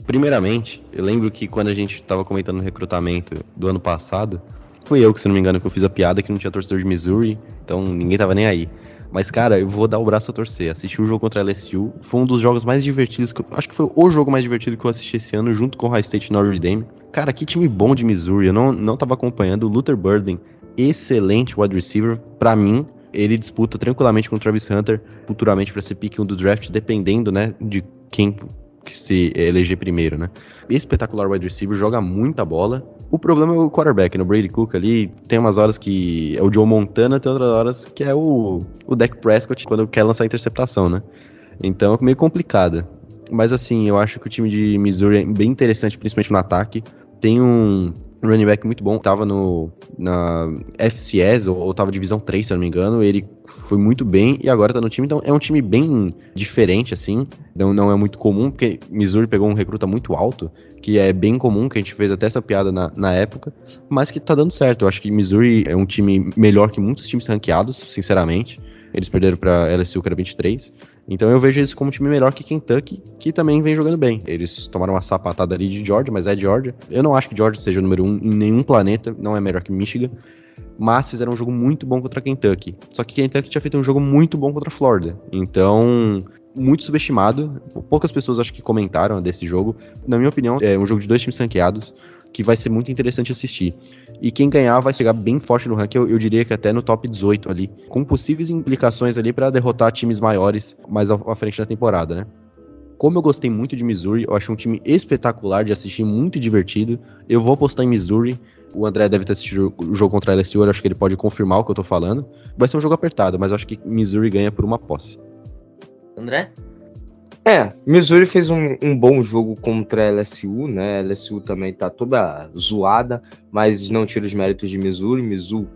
Primeiramente, eu lembro que quando a gente estava comentando o recrutamento do ano passado, foi eu que, se não me engano, que eu fiz a piada que não tinha torcedor de Missouri, então ninguém tava nem aí. Mas, cara, eu vou dar o braço a torcer. Assisti o jogo contra a LSU. Foi um dos jogos mais divertidos. Que eu, acho que foi o jogo mais divertido que eu assisti esse ano, junto com o High State Notre Dame. Cara, que time bom de Missouri. Eu não, não tava acompanhando. O Luther Burden, excelente wide receiver. para mim, ele disputa tranquilamente com o Travis Hunter futuramente para ser pick 1 do draft, dependendo, né, de quem se eleger primeiro, né? Espetacular wide receiver, joga muita bola. O problema é o quarterback, no né? Brady Cook ali, tem umas horas que é o Joe Montana, tem outras horas que é o, o Dak Prescott quando quer lançar interceptação, né? Então é meio complicada. Mas assim, eu acho que o time de Missouri é bem interessante, principalmente no ataque. Tem um running back muito bom, tava no, na FCS, ou, ou tava divisão 3, se eu não me engano, ele foi muito bem e agora tá no time, então é um time bem diferente, assim, não, não é muito comum, porque Missouri pegou um recruta muito alto, que é bem comum, que a gente fez até essa piada na, na época, mas que tá dando certo, eu acho que Missouri é um time melhor que muitos times ranqueados, sinceramente, eles perderam pra LSU, que era 23, então eu vejo eles como um time melhor que Kentucky, que também vem jogando bem. Eles tomaram uma sapatada ali de Georgia, mas é Georgia. Eu não acho que Georgia seja o número um em nenhum planeta, não é melhor que Michigan. Mas fizeram um jogo muito bom contra Kentucky. Só que Kentucky tinha feito um jogo muito bom contra Florida. Então, muito subestimado. Poucas pessoas acho que comentaram desse jogo. Na minha opinião, é um jogo de dois times ranqueados que vai ser muito interessante assistir. E quem ganhar vai chegar bem forte no ranking, eu, eu diria que até no top 18 ali, com possíveis implicações ali para derrotar times maiores mais à, frente da temporada, né? Como eu gostei muito de Missouri, eu acho um time espetacular de assistir, muito divertido. Eu vou apostar em Missouri. O André deve ter assistido o jogo contra a LSU, eu acho que ele pode confirmar o que eu tô falando. Vai ser um jogo apertado, mas eu acho que Missouri ganha por uma posse. André? É, Missouri fez um, um, bom jogo contra a LSU, né? A LSU também tá toda zoada, mas não tira os méritos de Missouri. Missouri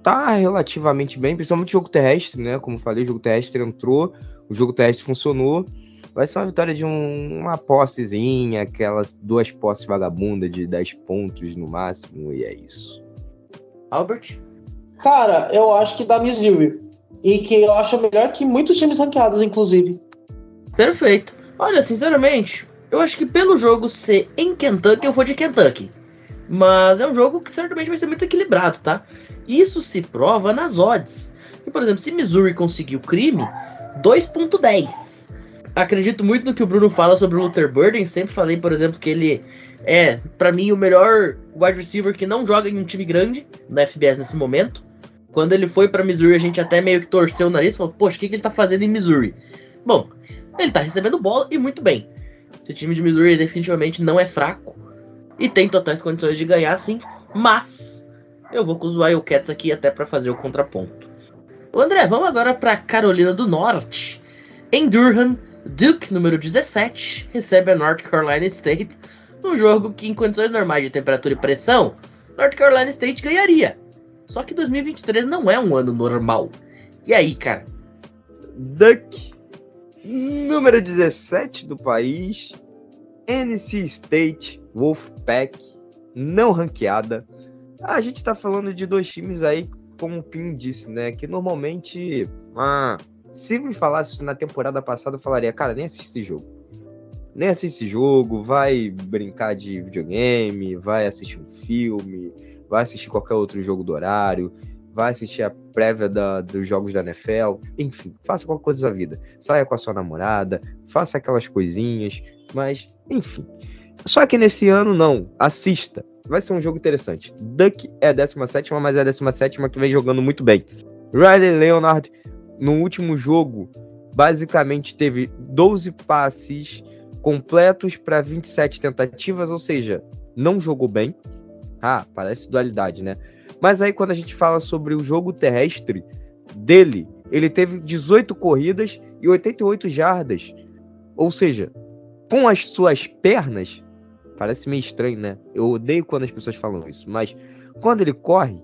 tá relativamente bem, principalmente o jogo terrestre, né? Como falei, o jogo terrestre entrou, o jogo terrestre funcionou. Vai ser uma vitória de um, uma possezinha, aquelas duas posses vagabundas de 10 pontos no máximo, e é isso. Albert? Cara, eu acho que dá Missouri. E que eu acho melhor que muitos times ranqueados, inclusive. Perfeito. Olha, sinceramente, eu acho que pelo jogo ser em Kentucky, eu vou de Kentucky. Mas é um jogo que certamente vai ser muito equilibrado, tá? Isso se prova nas odds. E, por exemplo, se Missouri conseguir o crime, 2.10. Acredito muito no que o Bruno fala sobre o Luther Burden. Sempre falei, por exemplo, que ele é, para mim, o melhor wide receiver que não joga em um time grande na FBS nesse momento. Quando ele foi para Missouri, a gente até meio que torceu o nariz falou: Poxa, o que, que ele tá fazendo em Missouri? Bom, ele tá recebendo bola e muito bem. Esse time de Missouri definitivamente não é fraco e tem totais condições de ganhar sim, mas eu vou com os Wildcats aqui até para fazer o contraponto. O André, vamos agora para Carolina do Norte. Em Durham, Duke, número 17, recebe a North Carolina State num jogo que, em condições normais de temperatura e pressão, North Carolina State ganharia. Só que 2023 não é um ano normal. E aí, cara? Duck, número 17 do país, NC State, Wolfpack, não ranqueada. A gente tá falando de dois times aí, como o Pim disse, né? Que normalmente, ah, se me falasse na temporada passada, eu falaria, cara, nem assisti esse jogo. Nem assisti esse jogo, vai brincar de videogame, vai assistir um filme, vai assistir qualquer outro jogo do horário, vai assistir a prévia da, dos jogos da NFL, enfim, faça qualquer coisa da vida. Saia com a sua namorada, faça aquelas coisinhas, mas, enfim. Só que nesse ano, não. Assista. Vai ser um jogo interessante. Duck é a 17, mas é a 17 que vem jogando muito bem. Riley Leonard, no último jogo, basicamente teve 12 passes completos para 27 tentativas, ou seja, não jogou bem. Ah, parece dualidade, né? Mas aí quando a gente fala sobre o jogo terrestre dele, ele teve 18 corridas e 88 jardas. Ou seja, com as suas pernas, parece meio estranho, né? Eu odeio quando as pessoas falam isso, mas quando ele corre,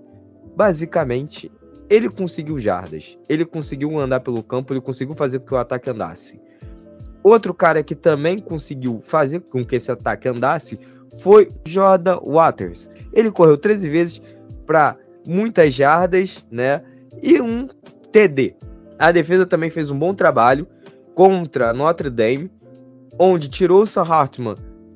basicamente ele conseguiu jardas, ele conseguiu andar pelo campo, ele conseguiu fazer com que o ataque andasse. Outro cara que também conseguiu fazer com que esse ataque andasse foi Jordan Waters. Ele correu 13 vezes para muitas jardas, né? E um TD. A defesa também fez um bom trabalho contra Notre Dame, onde tirou o Sam Hartman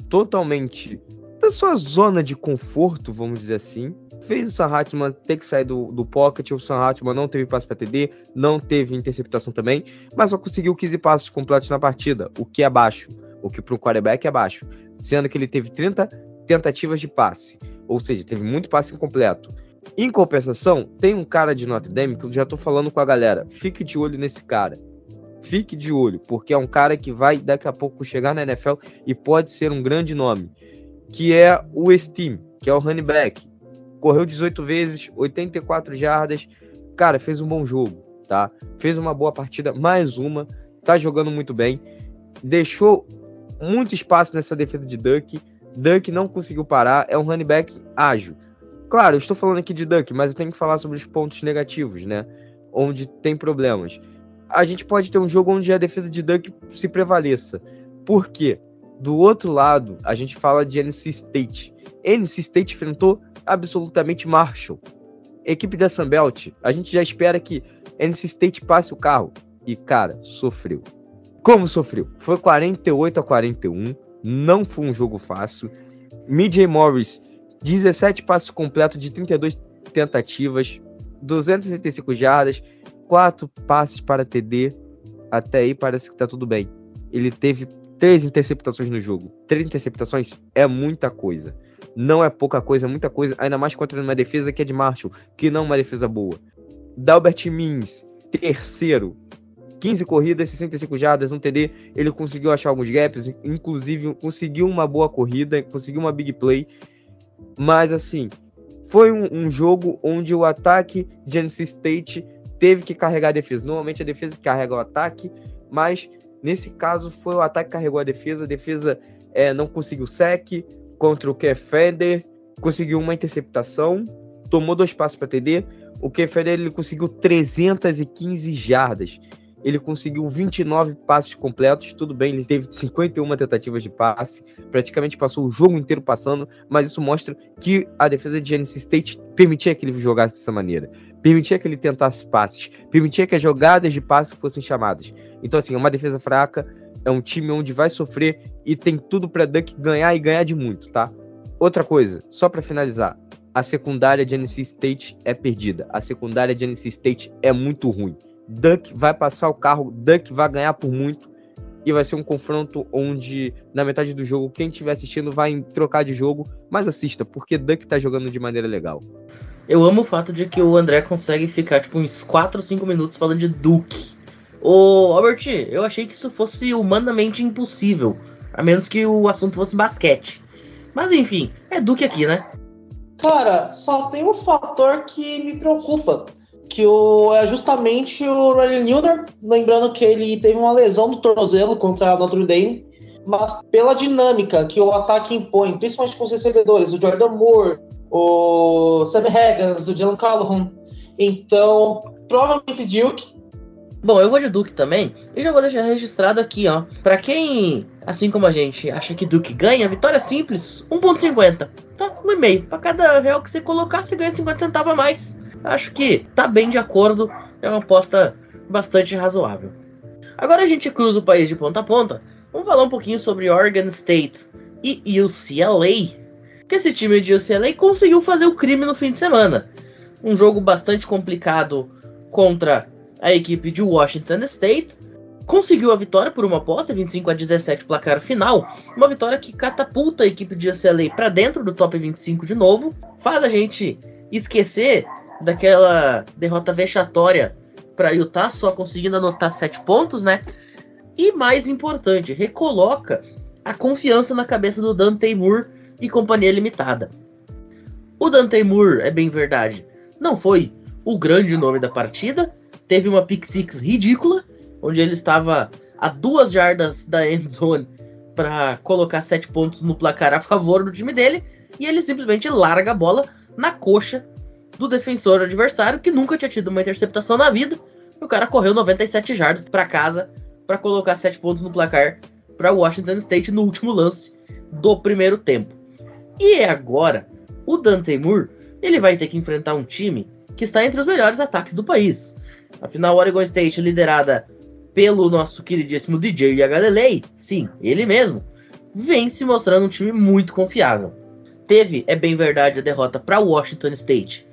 totalmente da sua zona de conforto, vamos dizer assim. Fez o Sam Hartman ter que sair do, do pocket, o Sam Hartman não teve passe para TD, não teve interceptação também, mas só conseguiu 15 passos completos na partida, o que é baixo, o que para um quarterback é baixo, sendo que ele teve 30 tentativas de passe, ou seja, teve muito passe incompleto. Em compensação, tem um cara de Notre Dame que eu já tô falando com a galera, fique de olho nesse cara fique de olho, porque é um cara que vai daqui a pouco chegar na NFL e pode ser um grande nome, que é o Steam, que é o running back. Correu 18 vezes, 84 jardas, cara, fez um bom jogo, tá? Fez uma boa partida, mais uma, tá jogando muito bem, deixou muito espaço nessa defesa de Duck, Duck não conseguiu parar, é um running back ágil. Claro, eu estou falando aqui de Duck, mas eu tenho que falar sobre os pontos negativos, né? Onde tem problemas a gente pode ter um jogo onde a defesa de Duck se prevaleça. Por quê? Do outro lado, a gente fala de NC State. NC State enfrentou absolutamente Marshall. Equipe da Sunbelt, a gente já espera que NC State passe o carro. E, cara, sofreu. Como sofreu? Foi 48 a 41. Não foi um jogo fácil. MJ Morris, 17 passos completos de 32 tentativas, 265 jardas, quatro passes para TD. Até aí parece que tá tudo bem. Ele teve três interceptações no jogo. Três interceptações é muita coisa. Não é pouca coisa, é muita coisa. Ainda mais contra uma defesa que é de Marshall, que não é uma defesa boa. Dalbert Mins, terceiro. 15 corridas, 65 jardas, um TD. Ele conseguiu achar alguns gaps, inclusive conseguiu uma boa corrida, conseguiu uma big play. Mas assim, foi um, um jogo onde o ataque de NC State teve que carregar a defesa. Normalmente a defesa carrega o ataque, mas nesse caso foi o ataque que carregou a defesa. A defesa é, não conseguiu sec contra o Kefeder, conseguiu uma interceptação, tomou dois passos para TD. O Ken Ferreira ele conseguiu 315 jardas. Ele conseguiu 29 passes completos. Tudo bem, ele teve 51 tentativas de passe. Praticamente passou o jogo inteiro passando. Mas isso mostra que a defesa de Genesis State permitia que ele jogasse dessa maneira. Permitia que ele tentasse passes. Permitia que as jogadas de passe fossem chamadas. Então, assim, é uma defesa fraca. É um time onde vai sofrer e tem tudo para Duck ganhar e ganhar de muito, tá? Outra coisa, só para finalizar, a secundária de NC State é perdida. A secundária de NC State é muito ruim. Duck vai passar o carro, Duck vai ganhar por muito e vai ser um confronto onde na metade do jogo quem estiver assistindo vai trocar de jogo, mas assista porque Duck tá jogando de maneira legal. Eu amo o fato de que o André consegue ficar tipo uns 4 ou 5 minutos falando de Duke. Ô, Albert, eu achei que isso fosse humanamente impossível, a menos que o assunto fosse basquete. Mas enfim, é Duke aqui, né? Cara, só tem um fator que me preocupa que o, é justamente o Riley Nilder, lembrando que ele teve uma lesão no tornozelo contra a Notre Dame, mas pela dinâmica que o ataque impõe, principalmente com os recebedores, o Jordan Moore, o Sam Higgins, o Jalen Callahan, então provavelmente Duke. Bom, eu vou de Duke também, e já vou deixar registrado aqui, ó. Para quem, assim como a gente, acha que Duke ganha, vitória simples, 1.50. Tá, 1,5. Para cada real que você colocar, você ganha 50 centavos a mais acho que tá bem de acordo, é uma aposta bastante razoável. Agora a gente cruza o país de ponta a ponta, vamos falar um pouquinho sobre Oregon State e UCLA, que esse time de UCLA conseguiu fazer o crime no fim de semana. Um jogo bastante complicado contra a equipe de Washington State. Conseguiu a vitória por uma posse, 25 a 17 placar final. Uma vitória que catapulta a equipe de UCLA para dentro do top 25 de novo. Faz a gente esquecer daquela derrota vexatória para Utah, só conseguindo anotar sete pontos, né? E mais importante, recoloca a confiança na cabeça do Dante Moore e companhia limitada. O Dante Moore, é bem verdade, não foi o grande nome da partida, teve uma pick six ridícula, onde ele estava a duas jardas da end zone para colocar sete pontos no placar a favor do time dele, e ele simplesmente larga a bola na coxa do defensor adversário, que nunca tinha tido uma interceptação na vida. E o cara correu 97 jardas para casa para colocar 7 pontos no placar para Washington State no último lance do primeiro tempo. E agora, o Dante Moore, ele vai ter que enfrentar um time que está entre os melhores ataques do país. Afinal, Oregon State liderada pelo nosso queridíssimo DJ Yagalelei, sim, ele mesmo, vem se mostrando um time muito confiável. Teve, é bem verdade, a derrota para Washington State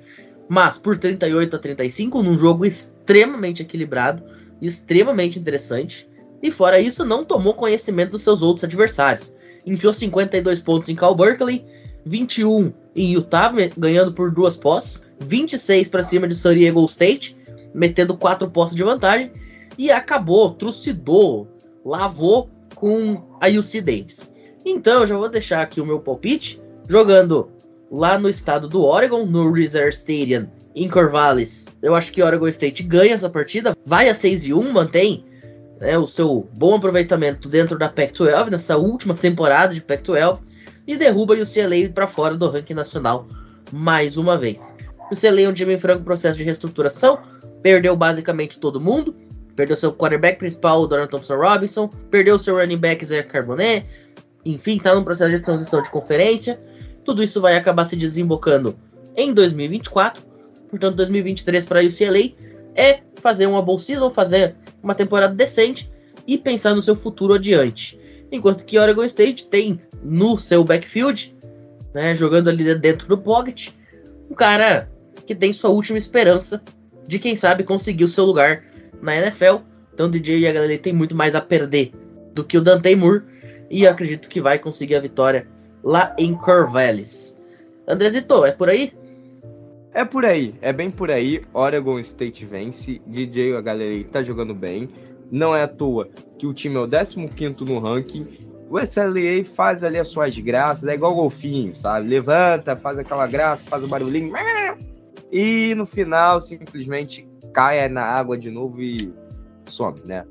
mas por 38 a 35, num jogo extremamente equilibrado, extremamente interessante. E fora isso, não tomou conhecimento dos seus outros adversários. Enfiou 52 pontos em Cal Berkeley, 21 em Utah, ganhando por duas posses, 26 para cima de San Diego State, metendo quatro posses de vantagem, e acabou, trucidou, lavou com a UC Davis. Então, eu já vou deixar aqui o meu palpite, jogando lá no estado do Oregon, no Reserve Stadium, em Corvallis. Eu acho que Oregon State ganha essa partida, vai a 6 e 1, mantém né, o seu bom aproveitamento dentro da Pac-12 nessa última temporada de Pac-12 e derruba o UCLA para fora do ranking nacional mais uma vez. O UCLA é um time em franco processo de reestruturação, perdeu basicamente todo mundo, perdeu seu quarterback principal, Donovan Thompson Robinson, perdeu seu running back Zé Carbonet, enfim, está num processo de transição de conferência. Tudo isso vai acabar se desembocando em 2024. Portanto, 2023 para a UCLA é fazer uma boa season, fazer uma temporada decente e pensar no seu futuro adiante. Enquanto que Oregon State tem no seu backfield, né, jogando ali dentro do pocket, um cara que tem sua última esperança de quem sabe conseguir o seu lugar na NFL. Então o DJ e a galera tem muito mais a perder do que o Dante Moore e acredito que vai conseguir a vitória lá em Corvallis. Andrezito, é por aí? É por aí, é bem por aí. Oregon State vence, DJ a galera tá jogando bem. Não é à toa que o time é o 15 no ranking. O SLA faz ali as suas graças, é igual golfinho, sabe? Levanta, faz aquela graça, faz o barulhinho. E no final simplesmente cai na água de novo e some, né?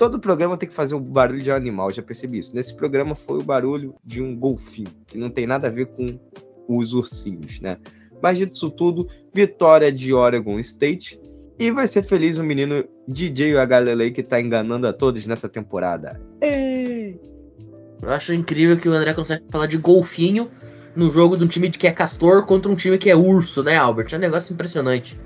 Todo programa tem que fazer o barulho de um animal, já percebi isso. Nesse programa foi o barulho de um golfinho, que não tem nada a ver com os ursinhos, né? Mas disso tudo, vitória de Oregon State. E vai ser feliz o menino DJ Galilei que tá enganando a todos nessa temporada. Ei! Eu acho incrível que o André consegue falar de golfinho no jogo de um time que é castor contra um time que é urso, né, Albert? É um negócio impressionante.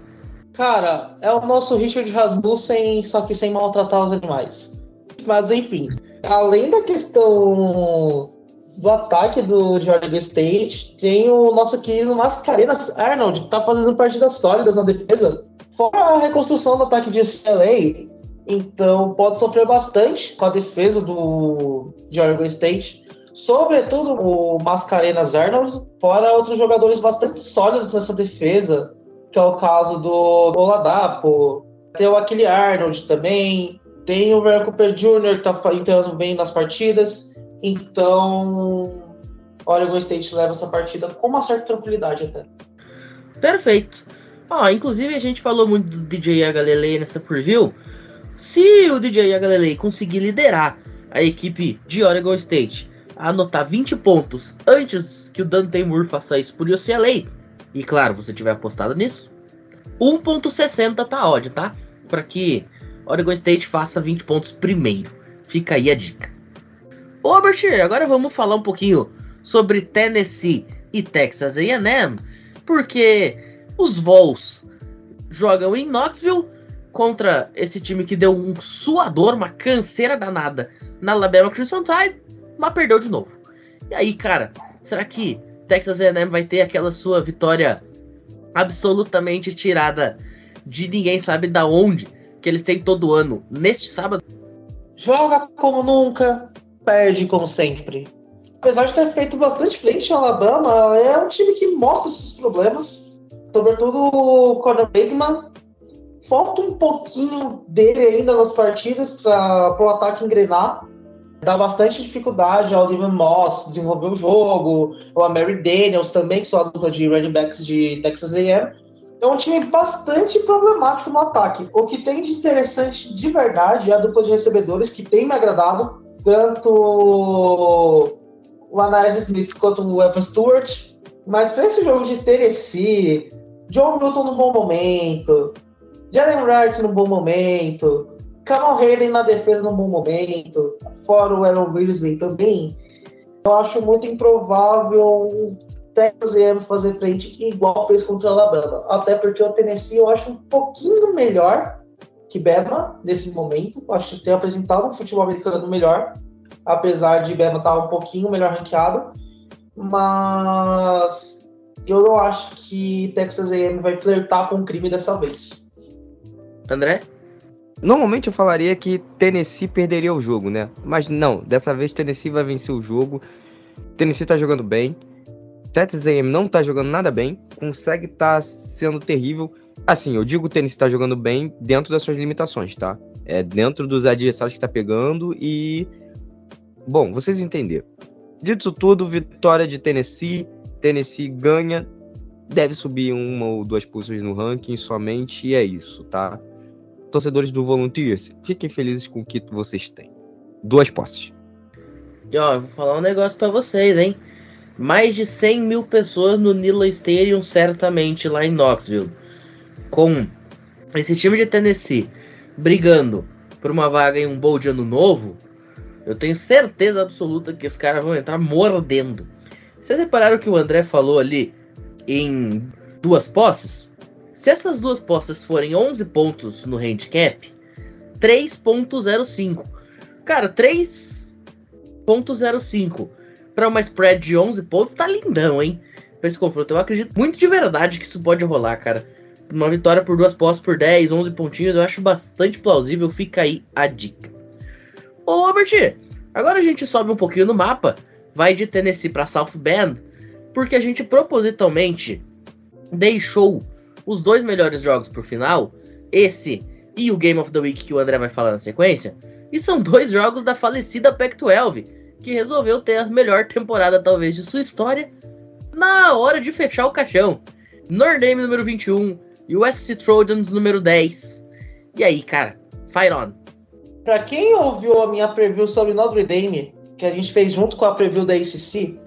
Cara, é o nosso Richard Rasmussen, só que sem maltratar os animais. Mas enfim, além da questão do ataque do Georgia State, tem o nosso querido Mascarenas Arnold, que tá fazendo partidas sólidas na defesa. Fora a reconstrução do ataque de UCLA, então pode sofrer bastante com a defesa do Georgia State. Sobretudo o Mascarenas Arnold, fora outros jogadores bastante sólidos nessa defesa, que é o caso do Oladapo, tem o Aquile Arnold também, tem o Ryan Cooper Jr. que tá entrando bem nas partidas. Então, Oregon State leva essa partida com uma certa tranquilidade até. Perfeito. Ó, inclusive a gente falou muito do DJ Galilei nessa preview. Se o DJ Galilei conseguir liderar a equipe de Oregon State a anotar 20 pontos antes que o Dante Moore faça isso por UCLA, e claro, você tiver apostado nisso, 1.60 tá ódio, tá? Para que Oregon State faça 20 pontos primeiro. Fica aí a dica. Ô, Albert, agora vamos falar um pouquinho sobre Tennessee e Texas A&M, porque os Vols jogam em Knoxville contra esse time que deu um suador, uma canseira danada na Alabama Crimson Tide, mas perdeu de novo. E aí, cara, será que Texas A&M vai ter aquela sua vitória absolutamente tirada de ninguém sabe da onde que eles têm todo ano neste sábado? Joga como nunca, perde como sempre. Apesar de ter feito bastante frente ao Alabama, é um time que mostra esses problemas. Sobretudo o Conor Bigman. Falta um pouquinho dele ainda nas partidas para o ataque engrenar dá bastante dificuldade ao Devin Moss desenvolver o jogo, ou a Mary Daniels também, que são a dupla de running backs de Texas A&M. É um time bastante problemático no ataque. O que tem de interessante de verdade é a dupla de recebedores, que tem me agradado, tanto o Anais Smith quanto o Evan Stewart. Mas para esse jogo de Tennessee, John Newton no bom momento, Jalen Wright no bom momento, Kamal Hayden na defesa num bom momento, fora o Aaron Grizzly também, eu acho muito improvável o Texas A&M fazer frente igual fez contra o Alabama. Até porque o Tennessee eu acho um pouquinho melhor que Bama nesse momento. Acho que tem apresentado um futebol americano melhor, apesar de Bama estar um pouquinho melhor ranqueado. Mas eu não acho que Texas A&M vai flertar com o crime dessa vez. André? Normalmente eu falaria que Tennessee perderia o jogo, né? Mas não, dessa vez Tennessee vai vencer o jogo. Tennessee tá jogando bem. Texas A&M não tá jogando nada bem, consegue tá sendo terrível. Assim, eu digo que Tennessee tá jogando bem dentro das suas limitações, tá? É dentro dos adversários que tá pegando e bom, vocês entenderam. Dito tudo, vitória de Tennessee, Tennessee ganha, deve subir uma ou duas posições no ranking somente e é isso, tá? Torcedores do Volunteers, fiquem felizes com o que vocês têm. Duas posses. E ó, vou falar um negócio para vocês, hein? Mais de 100 mil pessoas no Nila Stadium, certamente, lá em Knoxville. Com esse time de Tennessee brigando por uma vaga em um bowl de ano novo, eu tenho certeza absoluta que os caras vão entrar mordendo. Vocês repararam que o André falou ali em duas posses? Se essas duas postas forem 11 pontos no handicap, 3.05. Cara, 3.05 para uma spread de 11 pontos tá lindão, hein? Pra esse confronto. Eu acredito muito de verdade que isso pode rolar, cara. Uma vitória por duas postas por 10, 11 pontinhos, eu acho bastante plausível. Fica aí a dica. Ô, Robert, agora a gente sobe um pouquinho no mapa, vai de Tennessee para South Bend, porque a gente propositalmente deixou os dois melhores jogos pro final, esse e o Game of the Week que o André vai falar na sequência, e são dois jogos da falecida Pac-12, que resolveu ter a melhor temporada talvez de sua história na hora de fechar o caixão. Notre Dame número 21 e o SC Trojans número 10. E aí, cara, fire on. Pra quem ouviu a minha preview sobre Notre Dame, que a gente fez junto com a preview da ACC,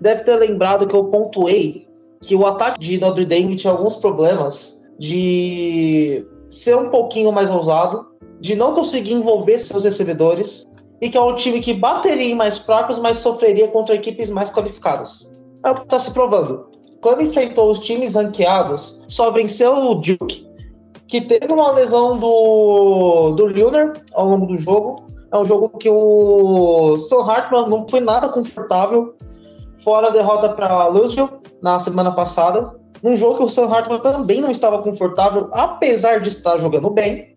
deve ter lembrado que eu pontuei que o ataque de Notre Dame tinha alguns problemas de ser um pouquinho mais ousado, de não conseguir envolver seus recebedores, e que é um time que bateria em mais fracos, mas sofreria contra equipes mais qualificadas. É o que está se provando. Quando enfrentou os times ranqueados, só venceu o Duke, que teve uma lesão do, do Lunar ao longo do jogo. É um jogo que o Sam Hartman não foi nada confortável, fora a derrota para Louisville na semana passada. Num jogo que o Sam Hartman também não estava confortável, apesar de estar jogando bem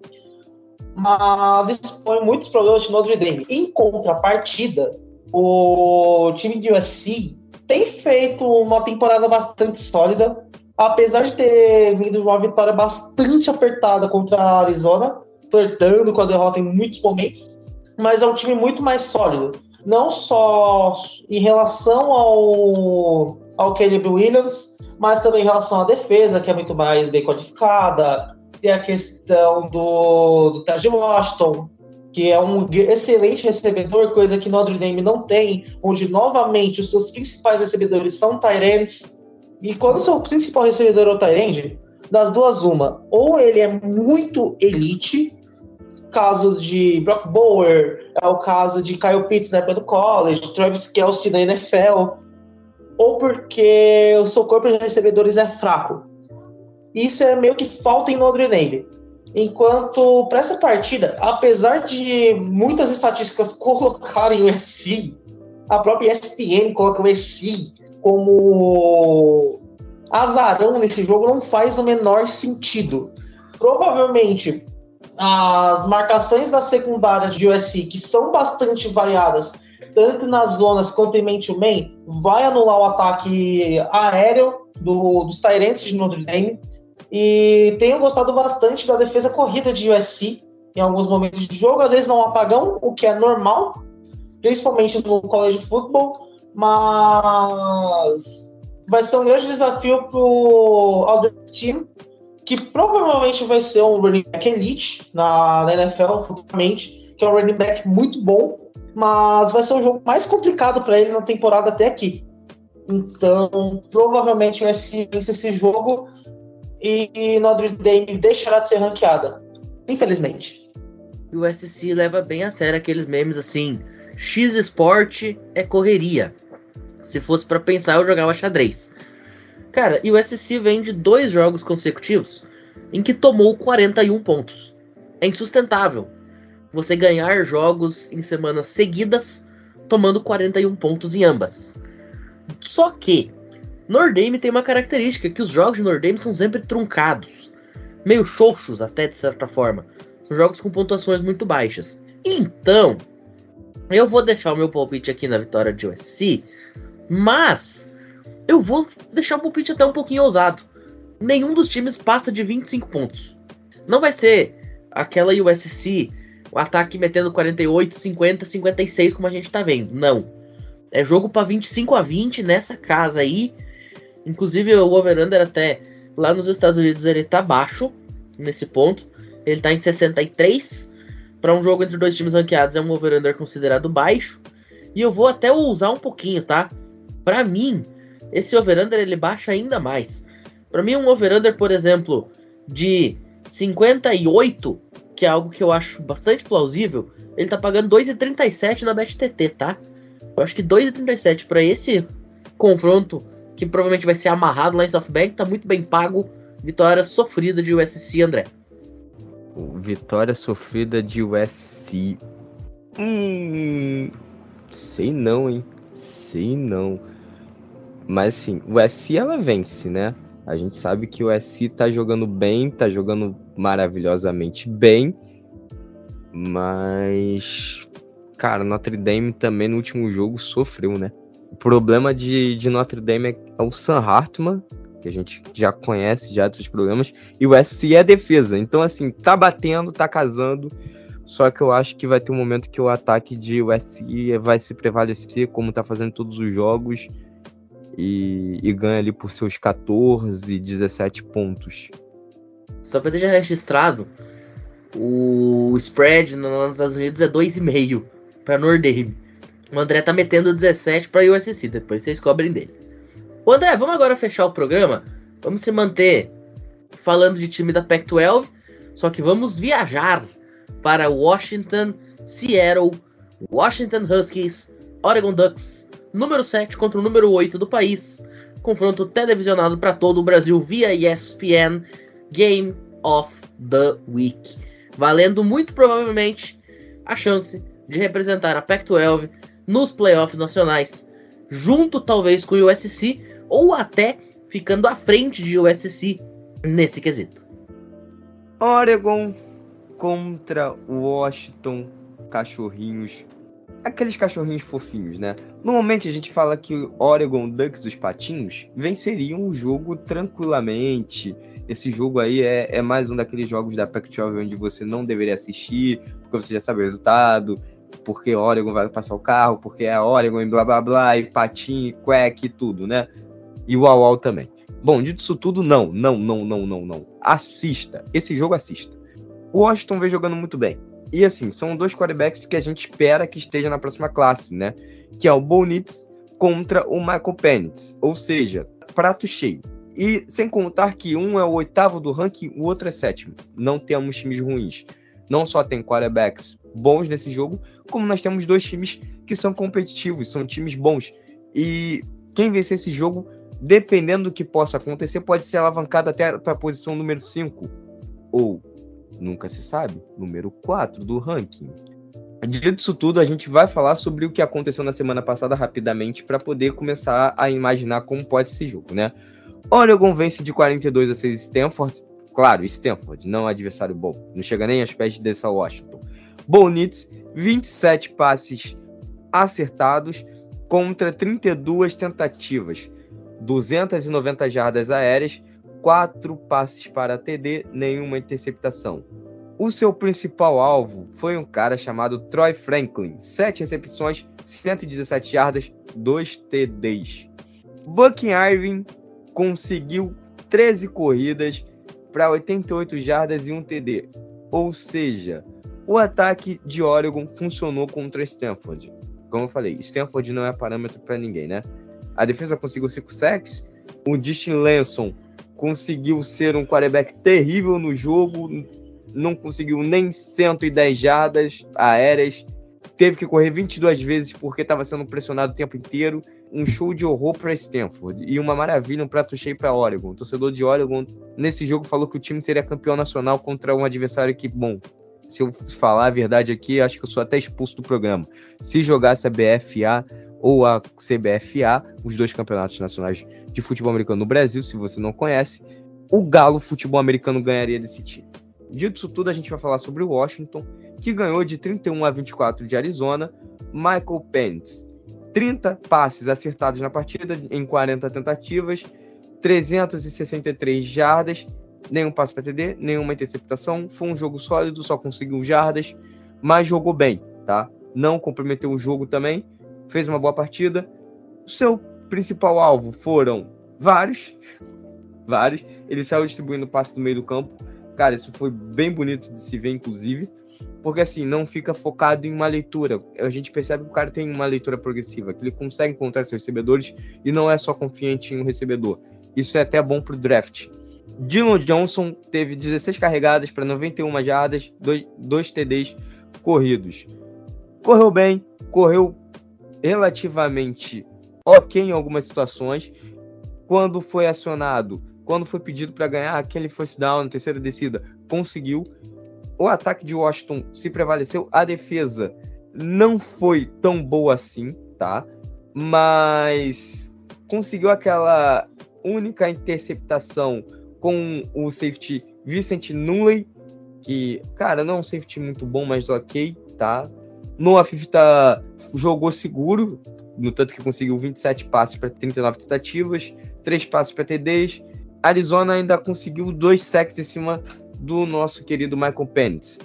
mas expõe muitos problemas de Notre Dame. Em contrapartida, o time de USC tem feito uma temporada bastante sólida, apesar de ter vindo uma vitória bastante apertada contra a Arizona, flertando com a derrota em muitos momentos, mas é um time muito mais sólido. Não só em relação ao, ao Caleb Williams, mas também em relação à defesa, que é muito mais bem qualificada, tem a questão do, do Taj Washington, que é um excelente recebedor, coisa que Notre Dame não tem, onde novamente os seus principais recebedores são Tyrants. E quando o seu principal recebedor é o Tyrande, das duas, uma, ou ele é muito elite, caso de Brock Bower, é o caso de Kyle Pitts na época do college, Travis Kelsey na NFL, ou porque o seu corpo de recebedores é fraco. Isso é meio que falta em Notre Dame. Enquanto para essa partida, apesar de muitas estatísticas colocarem o SC, a própria ESPN coloca o SC como azarão nesse jogo, não faz o menor sentido. Provavelmente as marcações das secundárias de USC, que são bastante variadas, tanto nas zonas quanto em man-to-man, vai anular o ataque aéreo do, dos Tyrants de Notre Dame. E tenho gostado bastante da defesa corrida de USC em alguns momentos de jogo, às vezes não apagão, o que é normal, principalmente no college football, mas vai ser um grande desafio para o Aldridge Team, que provavelmente vai ser um running back elite na, na NFL futuramente, que é um running back muito bom, mas vai ser um jogo mais complicado para ele na temporada até aqui. Então, provavelmente vai ser esse jogo e Notre Dame deixará de ser ranqueada. Infelizmente. E o SC leva bem a sério aqueles memes assim: X Sport é correria. Se fosse para pensar, eu jogava xadrez. Cara, e o SC vem de dois jogos consecutivos em que tomou 41 pontos. É insustentável você ganhar jogos em semanas seguidas tomando 41 pontos em ambas. Só que Nordame tem uma característica, que os jogos de Nordame são sempre truncados. Meio xoxos até, de certa forma. São jogos com pontuações muito baixas. Então, eu vou deixar o meu palpite aqui na vitória de USC, mas eu vou deixar o palpite até um pouquinho ousado. Nenhum dos times passa de 25 pontos. Não vai ser aquela USC, o ataque metendo 48, 50, 56 como a gente tá vendo. Não. É jogo para 25 a 20 nessa casa aí Inclusive o over-under até lá nos Estados Unidos ele tá baixo nesse ponto. Ele tá em 63. Para um jogo entre dois times ranqueados é um over-under considerado baixo. E eu vou até usar um pouquinho, tá? Para mim, esse over-under ele baixa ainda mais. Para mim um over-under, por exemplo, de 58, que é algo que eu acho bastante plausível, ele tá pagando 2,37 na BetTT, tá? Eu acho que 2,37 para esse confronto que provavelmente vai ser amarrado lá em South Bank, tá muito bem pago. Vitória sofrida de USC, André. Vitória sofrida de USC. Hum, sei não, hein? Sei não. Mas assim, o USC ela vence, né? A gente sabe que o USC tá jogando bem, tá jogando maravilhosamente bem. Mas, cara, Notre Dame também no último jogo sofreu, né? O problema de, de Notre Dame é o Sam Hartman, que a gente já conhece já desses problemas, e o SC é defesa. Então, assim, tá batendo, tá casando. Só que eu acho que vai ter um momento que o ataque de USC vai se prevalecer, como tá fazendo todos os jogos, e, e ganha ali por seus 14, 17 pontos. Só pra deixar registrado, o spread nos Estados Unidos é 2,5 para Nordame. O André tá metendo 17 pra USC, depois vocês cobrem dele. Ô André, vamos agora fechar o programa. Vamos se manter falando de time da Pac-12, só que vamos viajar para Washington, Seattle, Washington Huskies, Oregon Ducks, número 7 contra o número 8 do país. Confronto televisionado para todo o Brasil via ESPN Game of the Week. Valendo muito provavelmente a chance de representar a Pac-12 nos playoffs nacionais, junto talvez com o USC, ou até ficando à frente de USC nesse quesito. Oregon contra Washington Cachorrinhos. Aqueles cachorrinhos fofinhos, né? Normalmente a gente fala que Oregon Ducks, os patinhos, venceriam o jogo tranquilamente. Esse jogo aí é, é mais um daqueles jogos da Pac-12 onde você não deveria assistir, porque você já sabe o resultado, porque Oregon vai passar o carro, porque é Oregon e blá blá blá, e patinho, e quack e tudo, né? E o Uau também. Bom, dito isso tudo, não, não, não, não, não, não. Assista. Esse jogo assista. O Washington vem jogando muito bem. E assim, são dois quarterbacks que a gente espera que esteja na próxima classe, né? Que é o Bonitz contra o Michael Penix. Ou seja, prato cheio. E sem contar que um é o oitavo do ranking, o outro é sétimo. Não temos times ruins. Não só tem quarterbacks bons nesse jogo, como nós temos dois times que são competitivos, são times bons. E quem vencer esse jogo, dependendo do que possa acontecer, pode ser alavancado até para a posição número 5 ou nunca se sabe, número 4 do ranking. Dito isso tudo, a gente vai falar sobre o que aconteceu na semana passada rapidamente para poder começar a imaginar como pode ser esse jogo, né? Oregon vence de 42 a 6 Stanford. Claro, Stanford, não adversário bom. Não chega nem aos pés dessa Washington. Bonitz, 27 passes acertados contra 32 tentativas. 290 jardas aéreas, quatro passes para TD, nenhuma interceptação. O seu principal alvo foi um cara chamado Troy Franklin, 7 recepções, 117 jardas, 2 TDs. Buck Irving conseguiu 13 corridas para 88 jardas e 1 TD. Ou seja, o ataque de Oregon funcionou contra Stanford. Como eu falei, Stanford não é parâmetro para ninguém, né? A defesa conseguiu 5 sacks. O Justin Lanson conseguiu ser um quarterback terrível no jogo, não conseguiu nem 110 jardas aéreas, teve que correr 22 vezes porque estava sendo pressionado o tempo inteiro. Um show de horror para Stanford e uma maravilha, um prato cheio para Oregon. O torcedor de Oregon nesse jogo falou que o time seria campeão nacional contra um adversário que, bom, se eu falar a verdade aqui, acho que eu sou até expulso do programa. Se jogasse a BFA, ou a CBFA, os dois campeonatos nacionais de futebol americano no Brasil, se você não conhece, o Galo Futebol Americano ganharia desse time. Dito isso tudo, a gente vai falar sobre o Washington, que ganhou de 31 a 24 de Arizona, Michael Pence. 30 passes acertados na partida em 40 tentativas, 363 jardas, nenhum passe para TD, nenhuma interceptação. Foi um jogo sólido, só conseguiu jardas, mas jogou bem, tá? Não comprometeu o jogo também fez uma boa partida. Seu principal alvo foram vários, vários. Ele saiu distribuindo passe no meio do campo. Cara, isso foi bem bonito de se ver, inclusive, porque assim, não fica focado em uma leitura. A gente percebe que o cara tem uma leitura progressiva, que ele consegue encontrar seus recebedores e não é só confiante em um recebedor. Isso é até bom pro draft. Dylan Johnson teve 16 carregadas para 91 jardas, 2, 2 TDs corridos. Correu bem, correu relativamente ok em algumas situações. Quando foi acionado, quando foi pedido para ganhar aquele first down na terceira descida, conseguiu. O ataque de Washington se prevaleceu, a defesa não foi tão boa assim, tá? Mas conseguiu aquela única interceptação com o safety Vincent Nunley, que, cara, não é um safety muito bom, mas ok, tá? Noah Fifita jogou seguro, no tanto que conseguiu 27 passes para 39 tentativas, 3 passes para TDs. Arizona ainda conseguiu dois sacks em cima do nosso querido Michael Penix.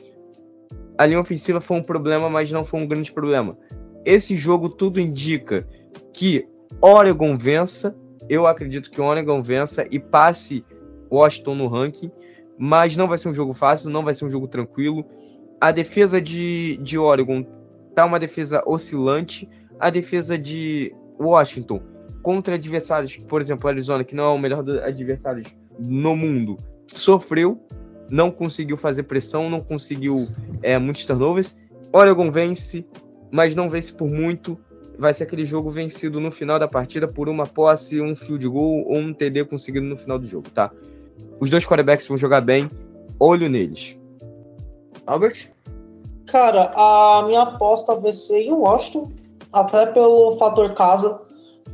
A linha ofensiva foi um problema, mas não foi um grande problema. Esse jogo tudo indica que Oregon vença. Eu acredito que Oregon vença e passe Washington no ranking, mas não vai ser um jogo fácil, não vai ser um jogo tranquilo. A defesa de, de Oregon tá uma defesa oscilante. A defesa de Washington contra adversários, por exemplo, Arizona, que não é o melhor dos adversários no mundo, sofreu, não conseguiu fazer pressão, não conseguiu é, muitos turnovers. Oregon vence, mas não vence por muito. Vai ser aquele jogo vencido no final da partida por uma posse, um field goal ou um TD conseguido no final do jogo, tá? Os dois quarterbacks vão jogar bem, olho neles. Albert? Cara, a minha aposta vai ser em Washington, até pelo fator casa.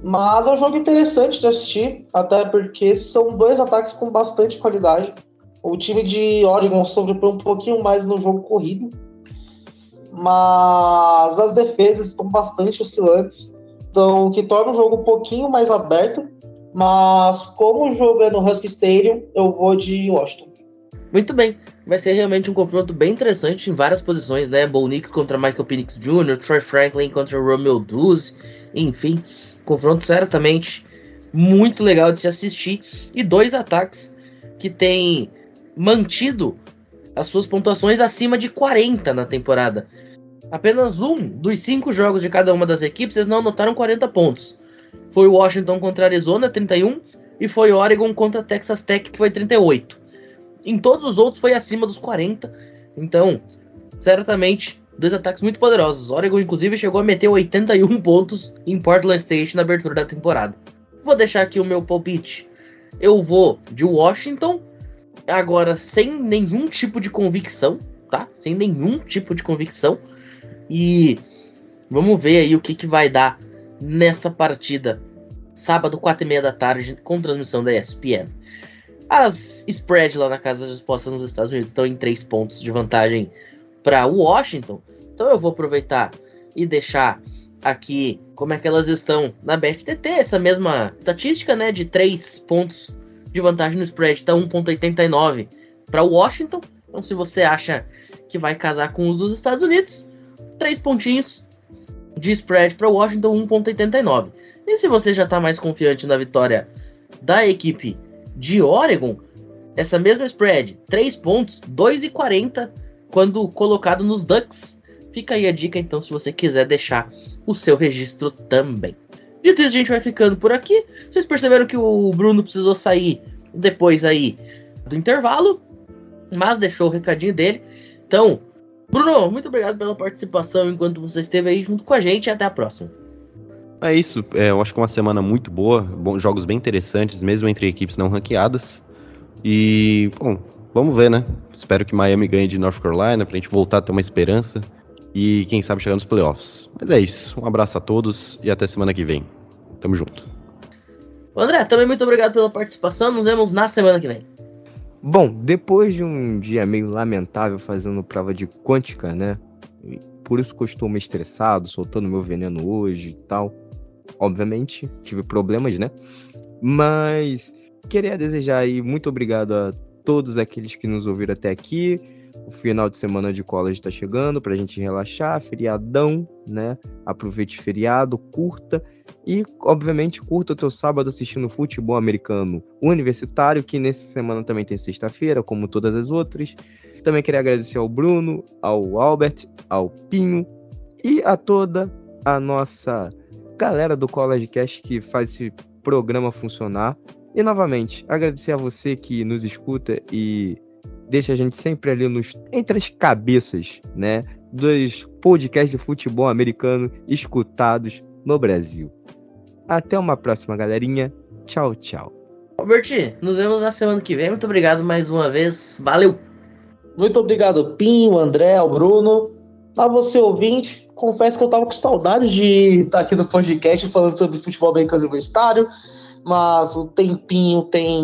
Mas é um jogo interessante de assistir, até porque são dois ataques com bastante qualidade. O time de Oregon sobrepõe um pouquinho mais no jogo corrido, mas as defesas estão bastante oscilantes, então que torna o jogo um pouquinho mais aberto. Mas como o jogo é no Husky Stadium, eu vou de Washington. Muito bem, vai ser realmente um confronto bem interessante em várias posições, né? Bo Nix contra Michael Penix Jr., Troy Franklin contra Romeo Duz, enfim, confronto certamente muito legal de se assistir e dois ataques que têm mantido as suas pontuações acima de 40 na temporada. Apenas um dos cinco jogos de cada uma das equipes eles não anotaram 40 pontos. Foi Washington contra Arizona, 31, e foi Oregon contra Texas Tech, que foi 38. Em todos os outros foi acima dos 40. Então, certamente, dois ataques muito poderosos. Oregon, inclusive, chegou a meter 81 pontos em Portland State na abertura da temporada. Vou deixar aqui o meu palpite. Eu vou de Washington, agora sem nenhum tipo de convicção, tá? Sem nenhum tipo de convicção. E vamos ver aí o que, que vai dar nessa partida. Sábado, 4 e meia da tarde, com transmissão da ESPN. As spread lá na casa das respostas nos Estados Unidos estão em 3 pontos de vantagem para Washington. Então eu vou aproveitar e deixar aqui como é que elas estão na BFTT, essa mesma estatística, né, de 3 pontos de vantagem no spread, tá 1.89 para Washington. Então se você acha que vai casar com o dos Estados Unidos, 3 pontinhos de spread para Washington 1.89. E se você já está mais confiante na vitória da equipe de Oregon, essa mesma spread, 3 pontos, 2,40 quando colocado nos Ducks. Fica aí a dica então se você quiser deixar o seu registro também. Dito isso, a gente vai ficando por aqui. Vocês perceberam que o Bruno precisou sair depois aí do intervalo, mas deixou o recadinho dele. Então, Bruno, muito obrigado pela participação enquanto você esteve aí junto com a gente e até a próxima. É isso, é, eu acho que é uma semana muito boa, bons, jogos bem interessantes, mesmo entre equipes não ranqueadas. E, bom, vamos ver, né? Espero que Miami ganhe de North Carolina pra gente voltar a ter uma esperança e quem sabe chegar nos playoffs. Mas é isso, um abraço a todos e até semana que vem. Tamo junto. André, também muito obrigado pela participação, nos vemos na semana que vem. Bom, depois de um dia meio lamentável fazendo prova de quântica, né? Por isso que eu estou meio estressado, soltando meu veneno hoje e tal obviamente, tive problemas, né? Mas queria desejar aí muito obrigado a todos aqueles que nos ouviram até aqui. O final de semana de college está chegando para a gente relaxar, feriadão, né? Aproveite feriado, curta e, obviamente, curta o teu sábado assistindo futebol americano universitário, que nessa semana também tem sexta-feira, como todas as outras. Também queria agradecer ao Bruno, ao Albert, ao Pinho e a toda a nossa galera do College Cast que faz esse programa funcionar. E novamente, agradecer a você que nos escuta e deixa a gente sempre ali nos, entre as cabeças, né? Dos podcasts de futebol americano escutados no Brasil. Até uma próxima, galerinha. Tchau, tchau. Albert, nos vemos na semana que vem. Muito obrigado mais uma vez. Valeu! Muito obrigado, Pinho, André, ao Bruno. A você, ouvinte, confesso que eu tava com saudade de estar aqui no podcast falando sobre futebol americano universitário, mas o tempinho tem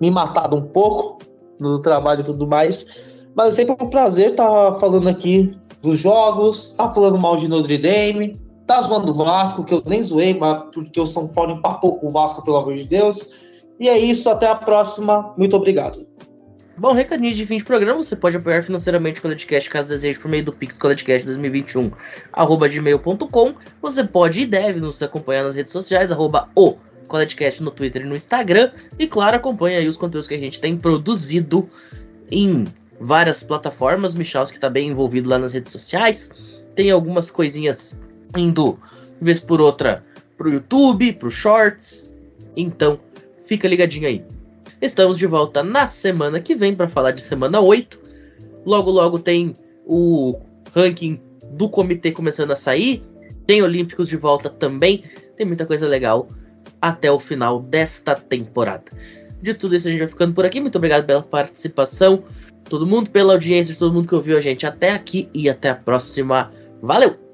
me matado um pouco no trabalho e tudo mais. Mas é sempre um prazer estar falando aqui dos jogos, tá falando mal de Notre Dame, tá zoando o Vasco, que eu nem zoei, mas porque o São Paulo empatou com o Vasco, pelo amor de Deus. E é isso, até a próxima. Muito obrigado. Bom, recadinho de fim de programa, você pode apoiar financeiramente o Coledcast caso deseje por meio do Pix Coledcast 2021 arroba gmail.com. Você pode e deve nos acompanhar nas redes sociais, arroba o Coledcast no Twitter e no Instagram. E claro, acompanhe aí os conteúdos que a gente tem produzido em várias plataformas. Michals que está bem envolvido lá nas redes sociais. Tem algumas coisinhas indo, vez por outra, pro YouTube, pro Shorts. Então, fica ligadinho aí. Estamos de volta na semana que vem para falar de semana 8. Logo, logo tem o ranking do comitê começando a sair. Tem Olímpicos de volta também. Tem muita coisa legal até o final desta temporada. De tudo isso, a gente vai ficando por aqui. Muito obrigado pela participação, todo mundo, pela audiência, todo mundo que ouviu a gente até aqui e até a próxima. Valeu!